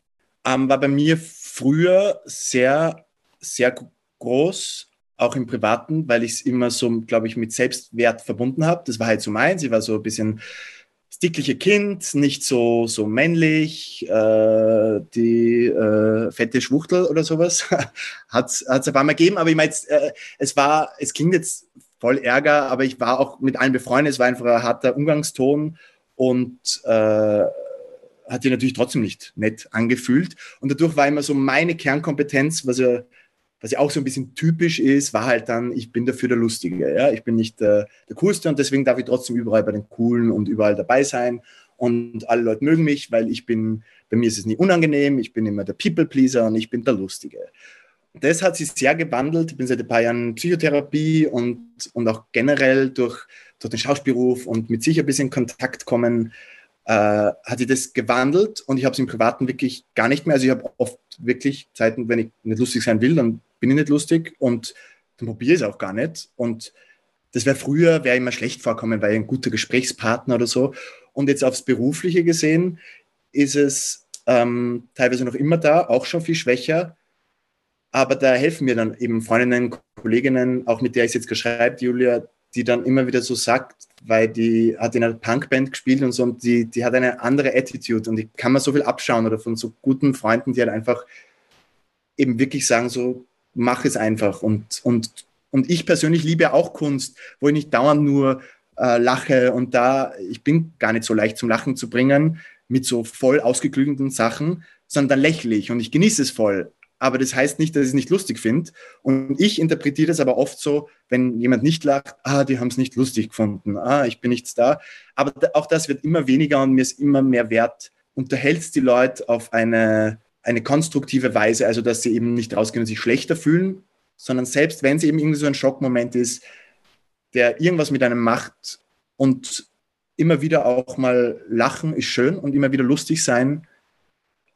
ähm, war bei mir früher sehr, sehr groß, auch im Privaten, weil ich es immer so, glaube ich, mit Selbstwert verbunden habe. Das war halt so meins. Ich war so ein bisschen das dickliche Kind, nicht so, so männlich, äh, die äh, fette Schwuchtel oder sowas. hat es paar Mal gegeben, aber ich meine, äh, es war, es klingt jetzt voll Ärger, aber ich war auch mit allen befreundet. Es war einfach ein harter Umgangston und äh, hat sich natürlich trotzdem nicht nett angefühlt. Und dadurch war immer so meine Kernkompetenz, was ja, was ja auch so ein bisschen typisch ist, war halt dann, ich bin dafür der Lustige. Ja? Ich bin nicht der, der Coolste und deswegen darf ich trotzdem überall bei den Coolen und überall dabei sein. Und alle Leute mögen mich, weil ich bin, bei mir ist es nie unangenehm, ich bin immer der People-Pleaser und ich bin der Lustige. Das hat sich sehr gewandelt. Ich bin seit ein paar Jahren Psychotherapie und, und auch generell durch, durch den Schauspielberuf und mit sich ein bisschen Kontakt kommen, äh, hat sich das gewandelt und ich habe es im Privaten wirklich gar nicht mehr. Also ich habe oft wirklich Zeiten, wenn ich nicht lustig sein will, dann bin ich nicht lustig und dann probiere ich es auch gar nicht. Und das wäre früher, wäre immer schlecht vorkommen, weil ich ein guter Gesprächspartner oder so. Und jetzt aufs Berufliche gesehen ist es ähm, teilweise noch immer da, auch schon viel schwächer. Aber da helfen mir dann eben Freundinnen, Kolleginnen, auch mit der ich jetzt geschreibt, Julia, die dann immer wieder so sagt, weil die hat in einer Punkband gespielt und so und die, die hat eine andere Attitude und ich kann mir so viel abschauen oder von so guten Freunden, die halt einfach eben wirklich sagen, so mach es einfach und, und, und ich persönlich liebe auch Kunst, wo ich nicht dauernd nur äh, lache und da, ich bin gar nicht so leicht zum Lachen zu bringen mit so voll ausgeklügelten Sachen, sondern lächle ich und ich genieße es voll aber das heißt nicht, dass ich es nicht lustig finde. Und ich interpretiere das aber oft so, wenn jemand nicht lacht, ah, die haben es nicht lustig gefunden, ah, ich bin nichts da. Aber auch das wird immer weniger und mir ist immer mehr wert, unterhältst die Leute auf eine, eine konstruktive Weise, also dass sie eben nicht rausgehen und sich schlechter fühlen, sondern selbst wenn es eben irgendwie so ein Schockmoment ist, der irgendwas mit einem macht und immer wieder auch mal lachen ist schön und immer wieder lustig sein,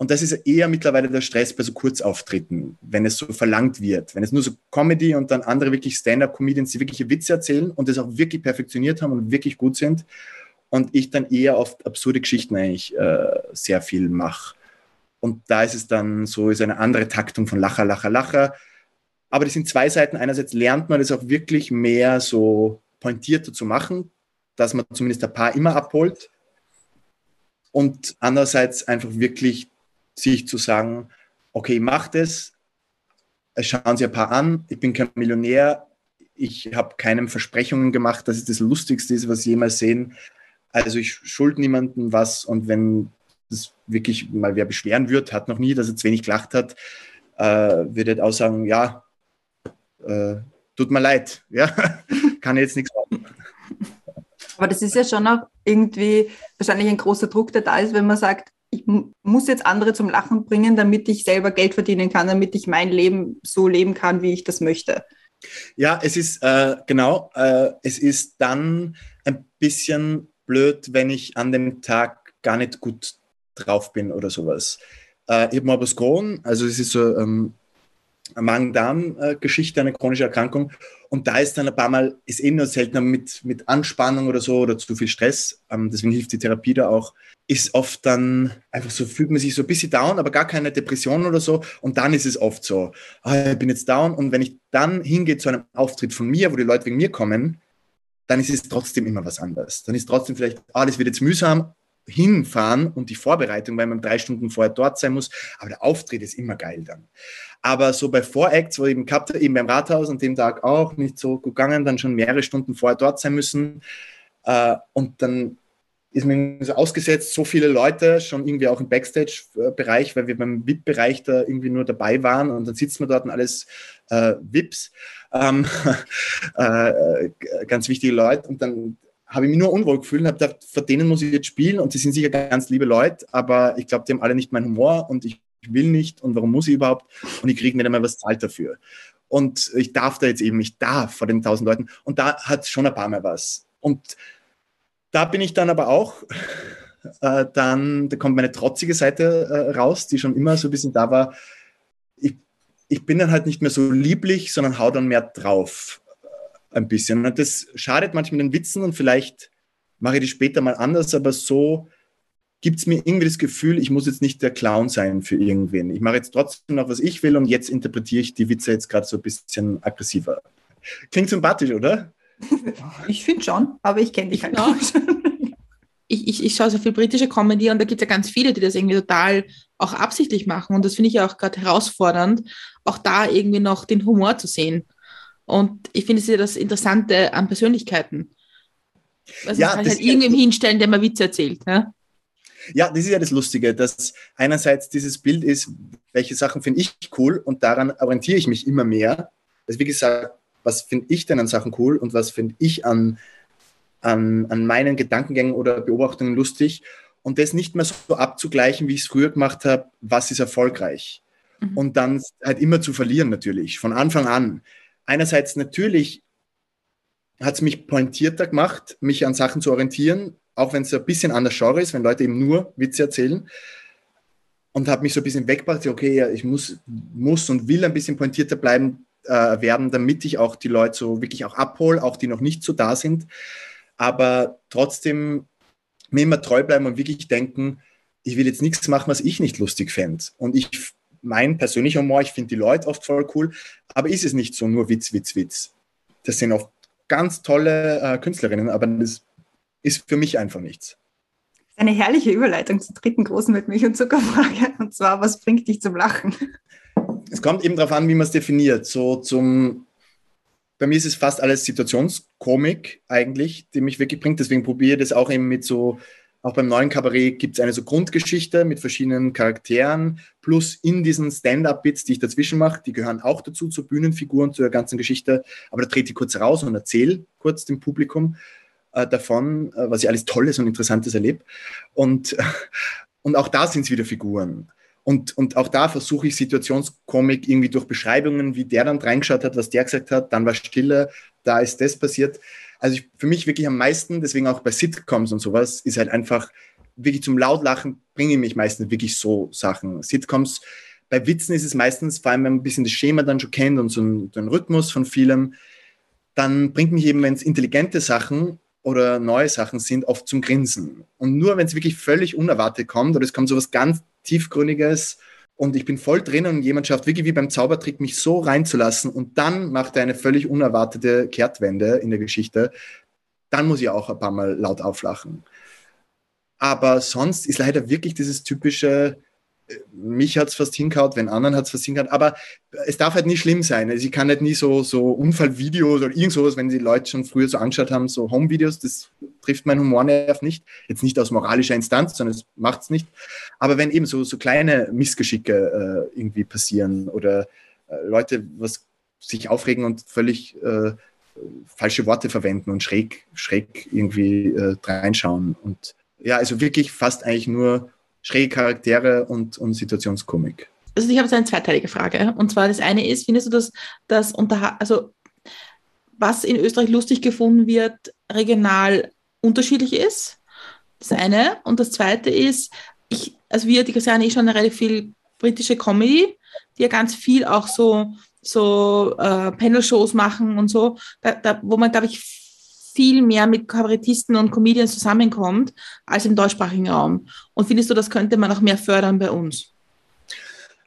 und das ist eher mittlerweile der Stress bei so Kurzauftritten, wenn es so verlangt wird. Wenn es nur so Comedy und dann andere wirklich Stand-up-Comedians, die wirkliche Witze erzählen und das auch wirklich perfektioniert haben und wirklich gut sind. Und ich dann eher oft absurde Geschichten eigentlich äh, sehr viel mache. Und da ist es dann so, ist eine andere Taktung von Lacher, Lacher, Lacher. Aber das sind zwei Seiten. Einerseits lernt man das auch wirklich mehr so pointierter zu machen, dass man zumindest ein paar immer abholt. Und andererseits einfach wirklich sich zu sagen, okay, ich mache das, es schauen Sie ein paar an, ich bin kein Millionär, ich habe keinem Versprechungen gemacht, dass es das Lustigste ist, was Sie jemals sehen. Also ich schuld niemandem was und wenn das wirklich mal wer beschweren wird, hat noch nie, dass er zu wenig gelacht hat, äh, würde auch sagen, ja, äh, tut mir leid, ja, kann jetzt nichts machen. Aber das ist ja schon auch irgendwie wahrscheinlich ein großer Druck, der da ist, wenn man sagt, ich muss jetzt andere zum Lachen bringen, damit ich selber Geld verdienen kann, damit ich mein Leben so leben kann, wie ich das möchte. Ja, es ist äh, genau, äh, es ist dann ein bisschen blöd, wenn ich an dem Tag gar nicht gut drauf bin oder sowas. Äh, ich habe Morbus Crohn, also es ist so ähm, Magen-Darm-Geschichte, eine chronische Erkrankung. Und da ist dann ein paar Mal, ist eh nur seltener mit, mit Anspannung oder so oder zu viel Stress. Ähm, deswegen hilft die Therapie da auch. Ist oft dann einfach so, fühlt man sich so ein bisschen down, aber gar keine Depression oder so. Und dann ist es oft so, oh, ich bin jetzt down. Und wenn ich dann hingehe zu einem Auftritt von mir, wo die Leute wegen mir kommen, dann ist es trotzdem immer was anderes. Dann ist trotzdem vielleicht, ah, das wird jetzt mühsam, hinfahren und die Vorbereitung, weil man drei Stunden vorher dort sein muss. Aber der Auftritt ist immer geil dann. Aber so bei Voracts, wo eben gehabt eben beim Rathaus und dem Tag auch nicht so gut gegangen, dann schon mehrere Stunden vorher dort sein müssen. Äh, und dann ist mir so ausgesetzt, so viele Leute, schon irgendwie auch im Backstage-Bereich, weil wir beim VIP-Bereich da irgendwie nur dabei waren und dann sitzt man dort und alles äh, VIPs, ähm, äh, ganz wichtige Leute und dann habe ich mich nur unwohl gefühlt und habe gedacht, vor denen muss ich jetzt spielen und die sind sicher ganz liebe Leute, aber ich glaube, die haben alle nicht meinen Humor und ich will nicht und warum muss ich überhaupt und ich kriege nicht einmal was zahlt dafür. Und ich darf da jetzt eben, ich darf vor den tausend Leuten und da hat schon ein paar Mal was. Und da bin ich dann aber auch, äh, dann, da kommt meine trotzige Seite äh, raus, die schon immer so ein bisschen da war. Ich, ich bin dann halt nicht mehr so lieblich, sondern hau dann mehr drauf ein bisschen. Und das schadet manchmal den Witzen und vielleicht mache ich die später mal anders, aber so gibt es mir irgendwie das Gefühl, ich muss jetzt nicht der Clown sein für irgendwen. Ich mache jetzt trotzdem noch, was ich will und jetzt interpretiere ich die Witze jetzt gerade so ein bisschen aggressiver. Klingt sympathisch, oder? Ich finde schon, aber ich kenne dich halt auch. Ich, ich, ich schaue so viel britische Comedy und da gibt es ja ganz viele, die das irgendwie total auch absichtlich machen. Und das finde ich ja auch gerade herausfordernd, auch da irgendwie noch den Humor zu sehen. Und ich finde es ja das Interessante an Persönlichkeiten. Also ja, kann halt irgendwem hinstellen, der mal Witze erzählt. Ne? Ja, das ist ja das Lustige, dass einerseits dieses Bild ist, welche Sachen finde ich cool und daran orientiere ich mich immer mehr. Also wie gesagt, was finde ich denn an Sachen cool und was finde ich an, an, an meinen Gedankengängen oder Beobachtungen lustig und das nicht mehr so abzugleichen, wie ich es früher gemacht habe, was ist erfolgreich. Mhm. Und dann halt immer zu verlieren natürlich, von Anfang an einerseits natürlich hat es mich pointierter gemacht, mich an Sachen zu orientieren, auch wenn es ein bisschen anders Genre ist, wenn Leute eben nur Witze erzählen. Und habe mich so ein bisschen weggebracht, okay, ich muss, muss und will ein bisschen pointierter bleiben äh, werden, damit ich auch die Leute so wirklich auch abhole, auch die noch nicht so da sind. Aber trotzdem mir immer treu bleiben und wirklich denken, ich will jetzt nichts machen, was ich nicht lustig fände. Und ich mein persönlicher Humor, ich finde die Leute oft voll cool, aber ist es nicht so nur Witz, Witz, Witz. Das sind oft ganz tolle äh, Künstlerinnen, aber das ist für mich einfach nichts. Eine herrliche Überleitung zur dritten großen mit Milch und Zuckerfrage, und zwar, was bringt dich zum Lachen? Es kommt eben darauf an, wie man es definiert. So zum, bei mir ist es fast alles Situationskomik eigentlich, die mich wirklich bringt. Deswegen probiere ich das auch eben mit so auch beim neuen Kabarett gibt es eine so Grundgeschichte mit verschiedenen Charakteren, plus in diesen Stand-up-Bits, die ich dazwischen mache, die gehören auch dazu, zur Bühnenfiguren, zur ganzen Geschichte. Aber da trete ich kurz raus und erzähle kurz dem Publikum äh, davon, äh, was ich alles Tolles und Interessantes erlebe. Und, und auch da sind es wieder Figuren. Und, und auch da versuche ich Situationskomik irgendwie durch Beschreibungen, wie der dann reingeschaut hat, was der gesagt hat, dann war Stille, da ist das passiert also ich, für mich wirklich am meisten, deswegen auch bei Sitcoms und sowas, ist halt einfach wirklich zum Lautlachen bringe ich mich meistens wirklich so Sachen. Sitcoms, bei Witzen ist es meistens, vor allem wenn man ein bisschen das Schema dann schon kennt und so den Rhythmus von vielem, dann bringt mich eben, wenn es intelligente Sachen oder neue Sachen sind, oft zum Grinsen. Und nur wenn es wirklich völlig unerwartet kommt oder es kommt so was ganz Tiefgründiges, und ich bin voll drin und jemand schafft wirklich wie beim Zaubertrick, mich so reinzulassen und dann macht er eine völlig unerwartete Kehrtwende in der Geschichte, dann muss ich auch ein paar Mal laut auflachen. Aber sonst ist leider wirklich dieses typische, mich hat es fast hingehaut, wenn anderen hat es fast hingehaut. Aber es darf halt nicht schlimm sein. Also ich kann halt nie so, so Unfallvideos oder irgend sowas, wenn die Leute schon früher so angeschaut haben, so Home-Videos, das trifft meinen Humornerv nicht. Jetzt nicht aus moralischer Instanz, sondern es macht es nicht. Aber wenn eben so, so kleine Missgeschicke äh, irgendwie passieren oder äh, Leute was sich aufregen und völlig äh, falsche Worte verwenden und schräg, schräg irgendwie äh, reinschauen. Und ja, also wirklich fast eigentlich nur schräge Charaktere und, und Situationskomik. Also ich habe jetzt eine zweiteilige Frage. Und zwar das eine ist, findest du, dass das also was in Österreich lustig gefunden wird, regional unterschiedlich ist? Das eine. Und das zweite ist, ich, also wir, die Christiane, ich schon relativ viel britische Comedy, die ja ganz viel auch so, so äh, Panel-Shows machen und so, da, da, wo man, glaube ich, viel mehr mit Kabarettisten und Comedians zusammenkommt als im deutschsprachigen Raum. Und findest du, das könnte man auch mehr fördern bei uns?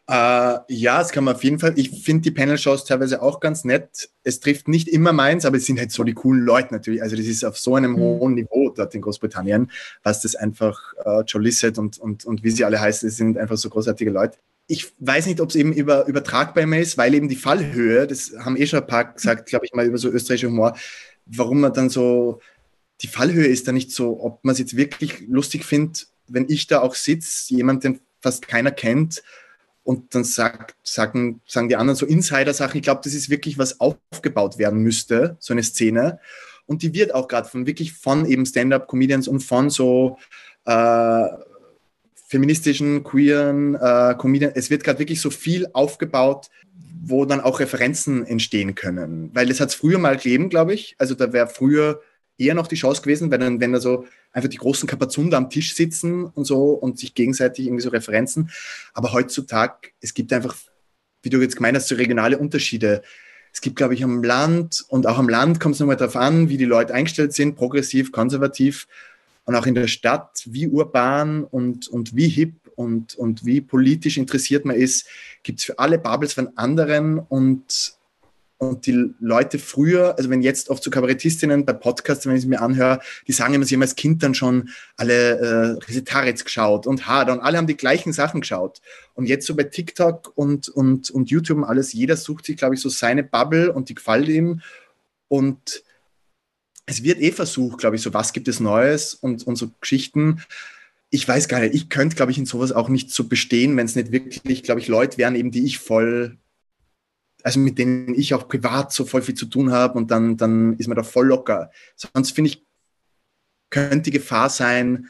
Äh, ja, das kann man auf jeden Fall. Ich finde die Panel-Shows teilweise auch ganz nett. Es trifft nicht immer meins, aber es sind halt so die coolen Leute natürlich. Also das ist auf so einem mhm. hohen Niveau dort in Großbritannien, was das einfach äh, Joe Lissett und, und, und wie sie alle heißen, das sind einfach so großartige Leute. Ich weiß nicht, ob es eben über, übertragbar ist, weil eben die Fallhöhe, das haben eh schon ein paar gesagt, glaube ich mal, über so österreichische Humor, warum man dann so, die Fallhöhe ist da nicht so, ob man es jetzt wirklich lustig findet, wenn ich da auch sitze, jemand, den fast keiner kennt, und dann sagt, sagen, sagen die anderen so Insider-Sachen. Ich glaube, das ist wirklich was aufgebaut werden müsste, so eine Szene. Und die wird auch gerade von wirklich von eben Stand-up-Comedians und von so äh, feministischen, queeren äh, Comedians. Es wird gerade wirklich so viel aufgebaut, wo dann auch Referenzen entstehen können. Weil das hat es früher mal gegeben, glaube ich. Also da wäre früher eher noch die Chance gewesen, weil dann, wenn da so einfach die großen Kapazunder am Tisch sitzen und so und sich gegenseitig irgendwie so Referenzen. Aber heutzutage, es gibt einfach, wie du jetzt gemeint hast, so regionale Unterschiede. Es gibt, glaube ich, am Land und auch am Land kommt es nochmal darauf an, wie die Leute eingestellt sind, progressiv, konservativ und auch in der Stadt, wie urban und, und wie hip und, und wie politisch interessiert man ist, gibt es für alle Bubbles von anderen und und die Leute früher, also wenn jetzt oft so Kabarettistinnen bei Podcasts, wenn ich es mir anhöre, die sagen immer, sie haben als Kind dann schon alle äh, Resetaritz geschaut und Hader und alle haben die gleichen Sachen geschaut. Und jetzt so bei TikTok und, und, und YouTube und alles, jeder sucht sich, glaube ich, so seine Bubble und die gefällt ihm. Und es wird eh versucht, glaube ich, so was gibt es Neues und, und so Geschichten. Ich weiß gar nicht, ich könnte, glaube ich, in sowas auch nicht so bestehen, wenn es nicht wirklich, glaube ich, Leute wären, eben die ich voll also mit denen ich auch privat so voll viel zu tun habe und dann, dann ist man da voll locker. Sonst finde ich, könnte die Gefahr sein,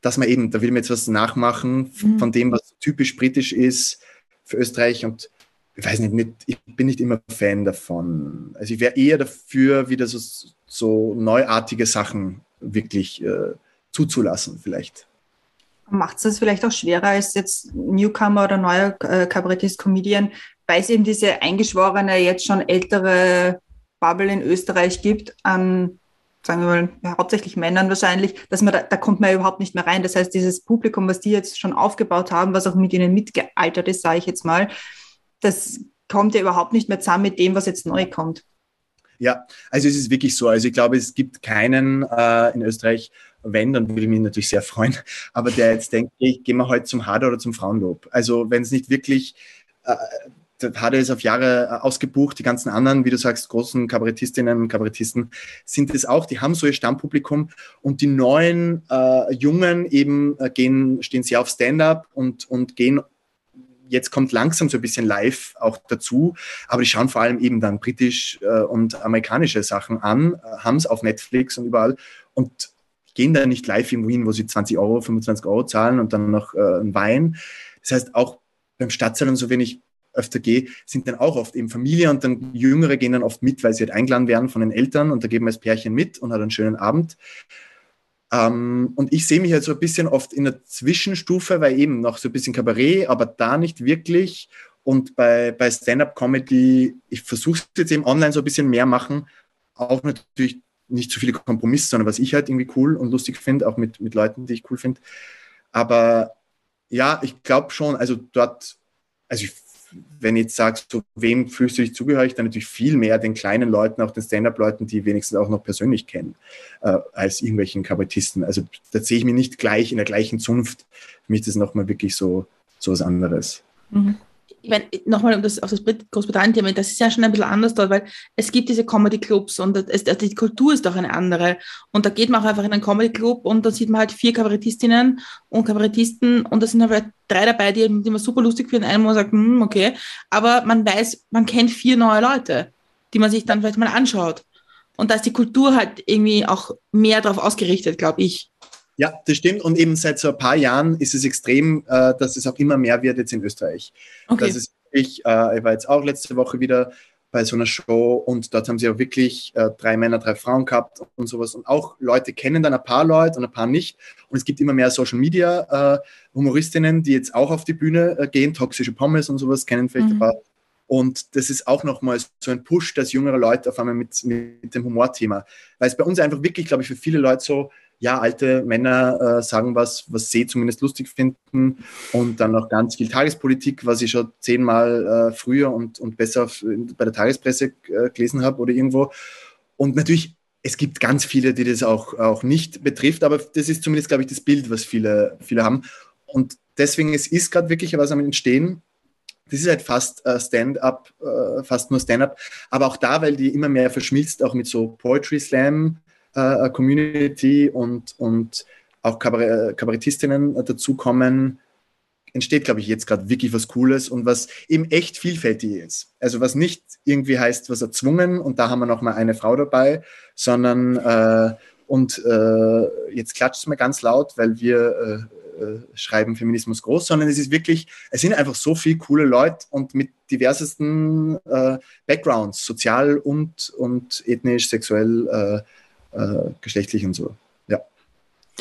dass man eben, da will man jetzt was nachmachen mhm. von dem, was typisch britisch ist für Österreich und ich weiß nicht, ich bin nicht immer Fan davon. Also ich wäre eher dafür, wieder so, so neuartige Sachen wirklich äh, zuzulassen vielleicht. Macht es das vielleicht auch schwerer als jetzt Newcomer oder neuer äh, Kabarettist, Comedian, weil es eben diese eingeschworene, jetzt schon ältere Bubble in Österreich gibt, an, sagen wir mal, ja, hauptsächlich Männern wahrscheinlich, dass man da, da kommt man ja überhaupt nicht mehr rein. Das heißt, dieses Publikum, was die jetzt schon aufgebaut haben, was auch mit ihnen mitgealtert ist, sage ich jetzt mal, das kommt ja überhaupt nicht mehr zusammen mit dem, was jetzt neu kommt. Ja, also es ist wirklich so. Also ich glaube, es gibt keinen äh, in Österreich, wenn, dann würde ich mich natürlich sehr freuen, aber der jetzt denkt, ich gehe mal heute zum Hader oder zum Frauenlob. Also wenn es nicht wirklich äh, hat er es auf Jahre äh, ausgebucht. Die ganzen anderen, wie du sagst, großen Kabarettistinnen und Kabarettisten sind es auch. Die haben so ihr Stammpublikum und die neuen äh, Jungen eben äh, gehen, stehen sehr auf Stand-up und, und gehen jetzt kommt langsam so ein bisschen live auch dazu, aber die schauen vor allem eben dann britisch äh, und amerikanische Sachen an, äh, haben es auf Netflix und überall und gehen da nicht live in Wien, wo sie 20 Euro, 25 Euro zahlen und dann noch äh, einen Wein. Das heißt, auch beim Stadtsaal und so, wenn ich öfter gehe, sind dann auch oft eben Familie und dann Jüngere gehen dann oft mit, weil sie halt eingeladen werden von den Eltern und da geben wir das Pärchen mit und hat einen schönen Abend. Ähm, und ich sehe mich halt so ein bisschen oft in der Zwischenstufe, weil eben noch so ein bisschen Kabarett, aber da nicht wirklich. Und bei, bei Stand-up-Comedy, ich versuche es jetzt eben online so ein bisschen mehr machen, auch natürlich nicht zu viele Kompromisse, sondern was ich halt irgendwie cool und lustig finde, auch mit, mit Leuten, die ich cool finde. Aber ja, ich glaube schon, also dort, also ich wenn ich jetzt sagst, zu wem fühlst du dich zugehörig, dann natürlich viel mehr den kleinen Leuten, auch den Stand-up-Leuten, die wenigstens auch noch persönlich kennen, äh, als irgendwelchen Kabarettisten. Also da sehe ich mich nicht gleich in der gleichen Zunft. Für mich ist das nochmal wirklich so, so was anderes. Mhm ich meine, nochmal um das, auf das Großbritannien-Thema, das ist ja schon ein bisschen anders dort, weil es gibt diese Comedy-Clubs und es, also die Kultur ist doch eine andere. Und da geht man auch einfach in einen Comedy-Club und da sieht man halt vier Kabarettistinnen und Kabarettisten und da sind halt drei dabei, die, die man super lustig finden. Einer sagt, hm, okay, aber man weiß, man kennt vier neue Leute, die man sich dann vielleicht mal anschaut. Und da ist die Kultur halt irgendwie auch mehr darauf ausgerichtet, glaube ich. Ja, das stimmt. Und eben seit so ein paar Jahren ist es extrem, äh, dass es auch immer mehr wird jetzt in Österreich. Okay. Das ist ich, äh, ich war jetzt auch letzte Woche wieder bei so einer Show und dort haben sie auch wirklich äh, drei Männer, drei Frauen gehabt und sowas. Und auch Leute kennen dann ein paar Leute und ein paar nicht. Und es gibt immer mehr Social Media äh, Humoristinnen, die jetzt auch auf die Bühne äh, gehen, toxische Pommes und sowas kennen vielleicht mhm. ein paar. Und das ist auch nochmal so ein Push, dass jüngere Leute auf einmal mit, mit dem Humorthema, weil es bei uns einfach wirklich, glaube ich, für viele Leute so, ja, alte Männer äh, sagen was, was sie zumindest lustig finden und dann noch ganz viel Tagespolitik, was ich schon zehnmal äh, früher und, und besser auf, bei der Tagespresse äh, gelesen habe oder irgendwo. Und natürlich, es gibt ganz viele, die das auch, auch nicht betrifft, aber das ist zumindest, glaube ich, das Bild, was viele, viele haben. Und deswegen, es ist gerade wirklich was am Entstehen. Das ist halt fast äh, Stand-up, äh, fast nur Stand-up. Aber auch da, weil die immer mehr verschmilzt, auch mit so Poetry Slam, äh, Community und, und auch Kabarettistinnen dazukommen, entsteht, glaube ich, jetzt gerade wirklich was Cooles und was eben echt vielfältig ist. Also was nicht irgendwie heißt, was erzwungen und da haben wir noch mal eine Frau dabei, sondern äh, und äh, jetzt klatscht es mir ganz laut, weil wir äh, äh, schreiben Feminismus groß, sondern es ist wirklich, es sind einfach so viele coole Leute und mit diversesten äh, Backgrounds, sozial und, und ethnisch, sexuell äh, geschlechtlich und so. Ja.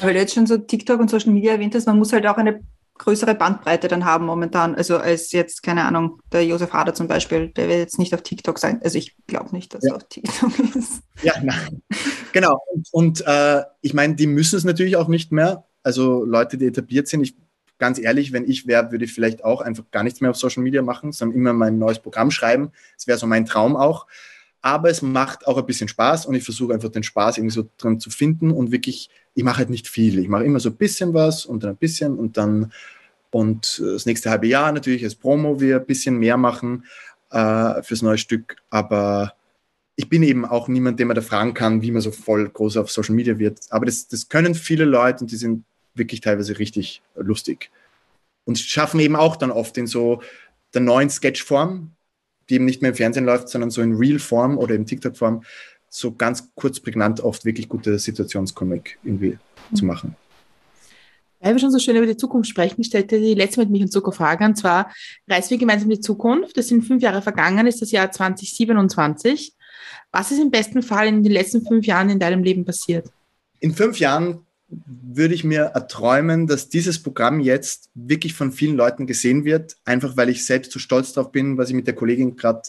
Weil du jetzt schon so TikTok und Social Media erwähnt hast, man muss halt auch eine größere Bandbreite dann haben momentan. Also als jetzt, keine Ahnung, der Josef Hader zum Beispiel, der wird jetzt nicht auf TikTok sein. Also ich glaube nicht, dass ja. er auf TikTok ist. Ja, nein. genau. Und, und äh, ich meine, die müssen es natürlich auch nicht mehr. Also Leute, die etabliert sind, ich ganz ehrlich, wenn ich wäre, würde ich vielleicht auch einfach gar nichts mehr auf Social Media machen, sondern immer mein neues Programm schreiben. Das wäre so mein Traum auch aber es macht auch ein bisschen Spaß und ich versuche einfach den Spaß irgendwie so dran zu finden und wirklich, ich mache halt nicht viel. Ich mache immer so ein bisschen was und dann ein bisschen und dann und das nächste halbe Jahr natürlich als Promo wir ein bisschen mehr machen äh, fürs neue Stück, aber ich bin eben auch niemand, den man da fragen kann, wie man so voll groß auf Social Media wird. Aber das, das können viele Leute und die sind wirklich teilweise richtig lustig. Und schaffen eben auch dann oft in so der neuen Sketchform, die eben nicht mehr im Fernsehen läuft, sondern so in Real-Form oder in TikTok-Form, so ganz kurz prägnant oft wirklich gute Situationscomic irgendwie mhm. zu machen. Weil wir schon so schön über die Zukunft sprechen, stellte die letzte mit mich in Zucker Frage, und zwar reisen wir gemeinsam in die Zukunft. Das sind fünf Jahre vergangen, ist das Jahr 2027. Was ist im besten Fall in den letzten fünf Jahren in deinem Leben passiert? In fünf Jahren würde ich mir erträumen, dass dieses Programm jetzt wirklich von vielen Leuten gesehen wird, einfach weil ich selbst so stolz darauf bin, was ich mit der Kollegin gerade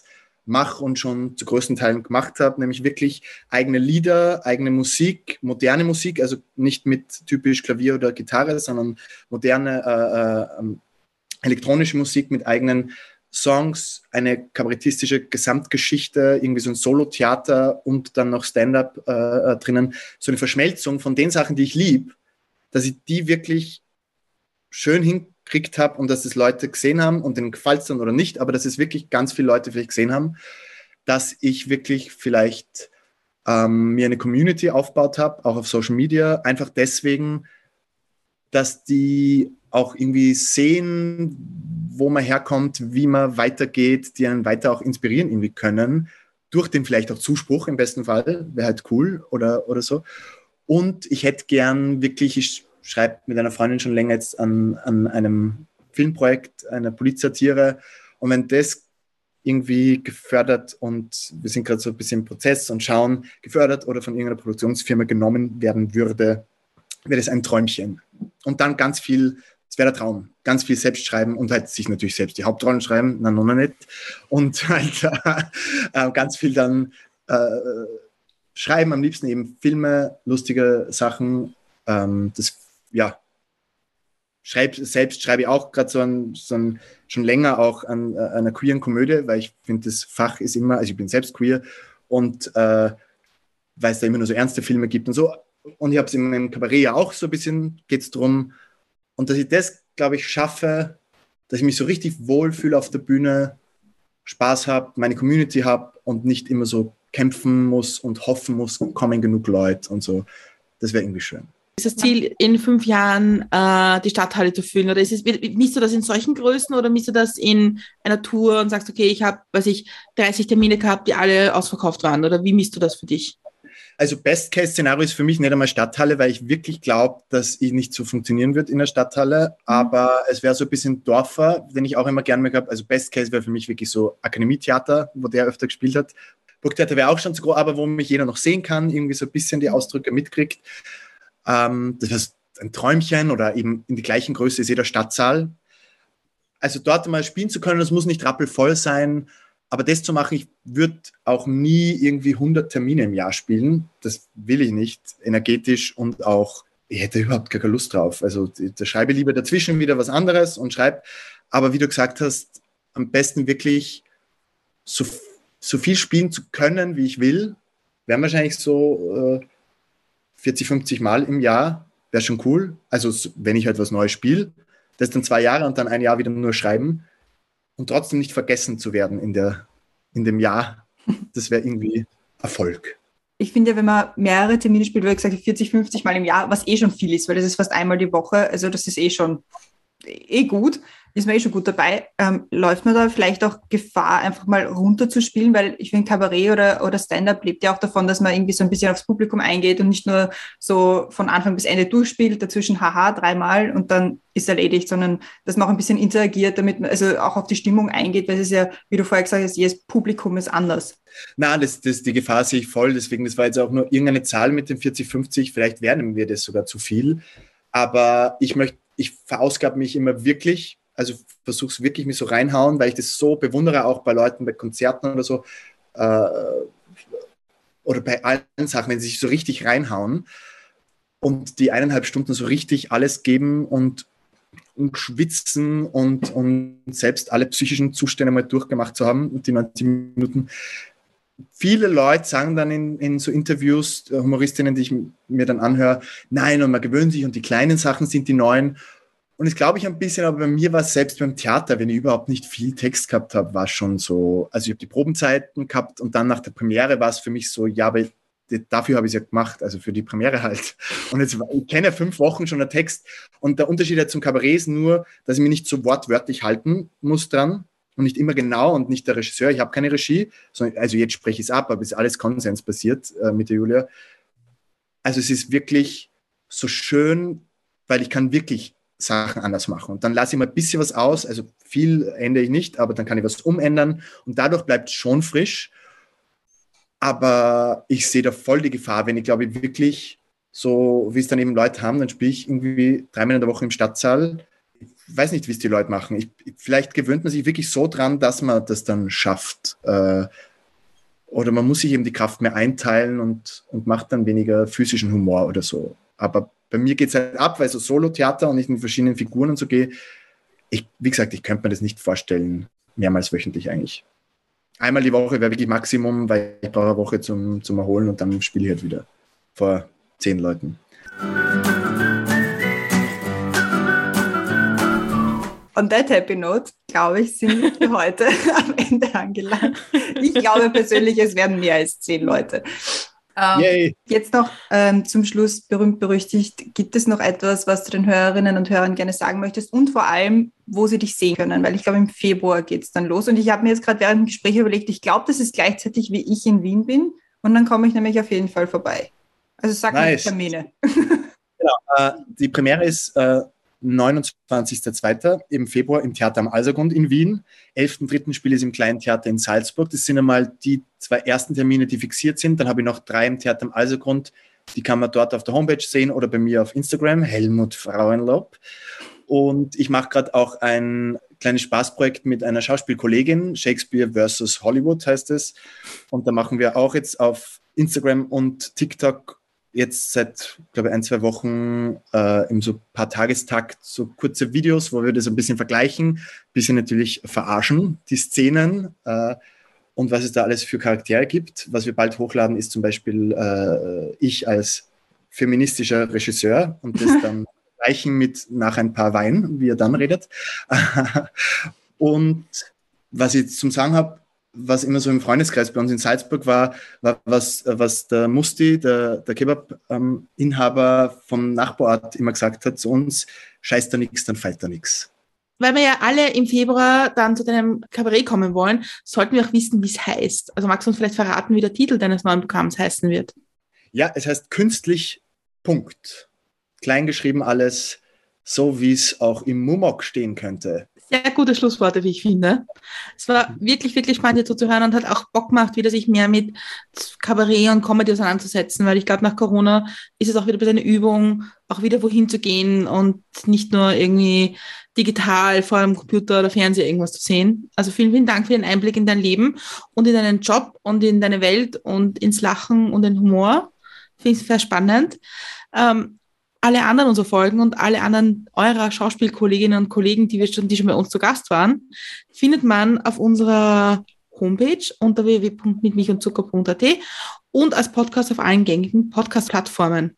mache und schon zu größten Teilen gemacht habe, nämlich wirklich eigene Lieder, eigene Musik, moderne Musik, also nicht mit typisch Klavier oder Gitarre, sondern moderne äh, äh, elektronische Musik mit eigenen Songs, eine kabarettistische Gesamtgeschichte, irgendwie so ein Solo-Theater und dann noch Stand-up äh, äh, drinnen, so eine Verschmelzung von den Sachen, die ich liebe, dass ich die wirklich schön hinkriegt habe und dass das Leute gesehen haben und denen gefällt es dann oder nicht, aber dass es wirklich ganz viele Leute vielleicht gesehen haben, dass ich wirklich vielleicht ähm, mir eine Community aufgebaut habe, auch auf Social Media, einfach deswegen, dass die auch irgendwie sehen, wo man herkommt, wie man weitergeht, die einen weiter auch inspirieren irgendwie können, durch den vielleicht auch Zuspruch im besten Fall, wäre halt cool oder, oder so. Und ich hätte gern wirklich, ich schreibe mit einer Freundin schon länger jetzt an, an einem Filmprojekt, einer Polizsatire. Und wenn das irgendwie gefördert und wir sind gerade so ein bisschen im Prozess und schauen, gefördert oder von irgendeiner Produktionsfirma genommen werden würde, wäre das ein Träumchen. Und dann ganz viel das wäre der Traum. Ganz viel selbst schreiben und halt sich natürlich selbst die Hauptrollen schreiben, na, noch nicht. Und halt äh, ganz viel dann äh, schreiben, am liebsten eben Filme, lustige Sachen. Ähm, das, ja, schreib, selbst schreibe ich auch gerade so, ein, so ein, schon länger auch an, an einer queeren Komödie, weil ich finde, das Fach ist immer, also ich bin selbst queer und äh, weil es da immer nur so ernste Filme gibt und so. Und ich habe es in meinem Kabarett ja auch so ein bisschen, geht es darum, und dass ich das, glaube ich, schaffe, dass ich mich so richtig wohlfühle auf der Bühne, Spaß habe, meine Community habe und nicht immer so kämpfen muss und hoffen muss, kommen genug Leute und so. Das wäre irgendwie schön. Ist das Ziel, in fünf Jahren äh, die Stadthalle zu füllen? Oder ist es, misst du das in solchen Größen oder misst du das in einer Tour und sagst, okay, ich habe, weiß ich, 30 Termine gehabt, die alle ausverkauft waren? Oder wie misst du das für dich? Also Best-Case-Szenario ist für mich nicht einmal Stadthalle, weil ich wirklich glaube, dass ich nicht so funktionieren wird in der Stadthalle. Mhm. Aber es wäre so ein bisschen Dorfer, den ich auch immer gerne mehr habe. Also Best-Case wäre für mich wirklich so Akademietheater, wo der öfter gespielt hat. Burgtheater wäre auch schon zu groß, aber wo mich jeder noch sehen kann, irgendwie so ein bisschen die Ausdrücke mitkriegt. Ähm, das heißt, ein Träumchen oder eben in die gleichen Größe ist jeder Stadtsaal. Also dort mal spielen zu können, das muss nicht rappelvoll sein, aber das zu machen, ich würde auch nie irgendwie 100 Termine im Jahr spielen. Das will ich nicht, energetisch und auch, ich hätte überhaupt keine Lust drauf. Also da schreibe lieber dazwischen wieder was anderes und schreibe. Aber wie du gesagt hast, am besten wirklich so, so viel spielen zu können, wie ich will. Wären wahrscheinlich so äh, 40, 50 Mal im Jahr wäre schon cool. Also wenn ich halt was Neues spiele, das dann zwei Jahre und dann ein Jahr wieder nur schreiben und trotzdem nicht vergessen zu werden in, der, in dem Jahr, das wäre irgendwie Erfolg. Ich finde ja, wenn man mehrere Termine spielt, wie gesagt, 40, 50 Mal im Jahr, was eh schon viel ist, weil das ist fast einmal die Woche, also das ist eh schon eh gut ist man eh schon gut dabei. Ähm, läuft man da vielleicht auch Gefahr, einfach mal runterzuspielen? Weil ich finde, Kabarett oder, oder Stand-up lebt ja auch davon, dass man irgendwie so ein bisschen aufs Publikum eingeht und nicht nur so von Anfang bis Ende durchspielt, dazwischen haha dreimal und dann ist erledigt, sondern dass man auch ein bisschen interagiert, damit man also auch auf die Stimmung eingeht, weil es ist ja, wie du vorher gesagt hast, jedes Publikum ist anders. Na, das, das, die Gefahr sehe ich voll. Deswegen, das war jetzt auch nur irgendeine Zahl mit den 40, 50. Vielleicht werden wir das sogar zu viel. Aber ich möchte, ich verausgabe mich immer wirklich also versuche es wirklich mich so reinhauen, weil ich das so bewundere, auch bei Leuten, bei Konzerten oder so, äh, oder bei allen Sachen, wenn sie sich so richtig reinhauen und die eineinhalb Stunden so richtig alles geben und, und schwitzen und, und selbst alle psychischen Zustände mal durchgemacht zu haben, die 90 Minuten. Viele Leute sagen dann in, in so Interviews, äh, Humoristinnen, die ich mir dann anhöre, nein, und man gewöhnt sich und die kleinen Sachen sind die neuen. Und das glaube ich ein bisschen, aber bei mir war es selbst beim Theater, wenn ich überhaupt nicht viel Text gehabt habe, war es schon so, also ich habe die Probenzeiten gehabt und dann nach der Premiere war es für mich so, ja, aber dafür habe ich es ja gemacht, also für die Premiere halt. Und jetzt, ich kenne fünf Wochen schon einen Text und der Unterschied halt zum Kabarett ist nur, dass ich mich nicht so wortwörtlich halten muss dran und nicht immer genau und nicht der Regisseur. Ich habe keine Regie, sondern, also jetzt spreche ich es ab, aber es ist alles konsensbasiert äh, mit der Julia. Also es ist wirklich so schön, weil ich kann wirklich Sachen anders machen. Und dann lasse ich mal ein bisschen was aus, also viel ändere ich nicht, aber dann kann ich was umändern und dadurch bleibt es schon frisch. Aber ich sehe da voll die Gefahr, wenn ich glaube ich wirklich so, wie es dann eben Leute haben, dann spiele ich irgendwie dreimal in der Woche im Stadtsaal. Ich weiß nicht, wie es die Leute machen. Ich, vielleicht gewöhnt man sich wirklich so dran, dass man das dann schafft. Äh, oder man muss sich eben die Kraft mehr einteilen und, und macht dann weniger physischen Humor oder so. Aber bei mir geht es halt ab, weil so Solo-Theater und ich mit verschiedenen Figuren und so gehe. Ich, wie gesagt, ich könnte mir das nicht vorstellen, mehrmals wöchentlich eigentlich. Einmal die Woche wäre wirklich Maximum, weil ich brauche eine Woche zum, zum Erholen und dann spiele ich halt wieder vor zehn Leuten. On that happy note, glaube ich, sind wir heute am Ende angelangt. Ich glaube persönlich, es werden mehr als zehn Leute. Ähm, jetzt noch ähm, zum Schluss berühmt berüchtigt. Gibt es noch etwas, was du den Hörerinnen und Hörern gerne sagen möchtest und vor allem, wo sie dich sehen können? Weil ich glaube, im Februar geht es dann los. Und ich habe mir jetzt gerade während dem Gespräch überlegt, ich glaube, das ist gleichzeitig, wie ich in Wien bin. Und dann komme ich nämlich auf jeden Fall vorbei. Also sag nice. mir Termine. Genau, äh, die Premiere ist äh, 29.02. im Februar im Theater am Alsergrund in Wien. 11.03. spiele ich im Kleinen Theater in Salzburg. Das sind einmal die zwei ersten Termine, die fixiert sind. Dann habe ich noch drei im Theater am Alsergrund. Die kann man dort auf der Homepage sehen oder bei mir auf Instagram, Helmut Frauenlob. Und ich mache gerade auch ein kleines Spaßprojekt mit einer Schauspielkollegin, Shakespeare versus Hollywood heißt es. Und da machen wir auch jetzt auf Instagram und TikTok jetzt seit, glaube ich, ein, zwei Wochen äh, im so paar Tagestakt so kurze Videos, wo wir das ein bisschen vergleichen, ein bisschen natürlich verarschen, die Szenen äh, und was es da alles für Charaktere gibt. Was wir bald hochladen, ist zum Beispiel äh, ich als feministischer Regisseur und das dann vergleichen mit nach ein paar Wein, wie er dann redet. und was ich zum Sagen habe, was immer so im Freundeskreis bei uns in Salzburg war, war was, was der Musti, der, der Kebab-Inhaber vom Nachbarort immer gesagt hat zu uns, scheiß da nichts, dann fällt da nichts. Weil wir ja alle im Februar dann zu deinem Kabarett kommen wollen, sollten wir auch wissen, wie es heißt. Also magst du uns vielleicht verraten, wie der Titel deines neuen Programms heißen wird? Ja, es heißt künstlich Punkt. Kleingeschrieben alles, so wie es auch im Mumok stehen könnte. Sehr gute Schlussworte, wie ich finde. Es war wirklich, wirklich spannend, dir zuzuhören und hat auch Bock gemacht, wieder sich mehr mit Kabarett und Comedy auseinanderzusetzen, weil ich glaube, nach Corona ist es auch wieder ein bisschen eine Übung, auch wieder wohin zu gehen und nicht nur irgendwie digital vor dem Computer oder Fernseher irgendwas zu sehen. Also vielen, vielen Dank für den Einblick in dein Leben und in deinen Job und in deine Welt und ins Lachen und den Humor. Finde ich sehr spannend. Ähm, alle anderen unserer Folgen und alle anderen eurer Schauspielkolleginnen und Kollegen, die, wir schon, die schon bei uns zu Gast waren, findet man auf unserer Homepage unter www.mitmichundzucker.at und als Podcast auf allen gängigen Podcast-Plattformen.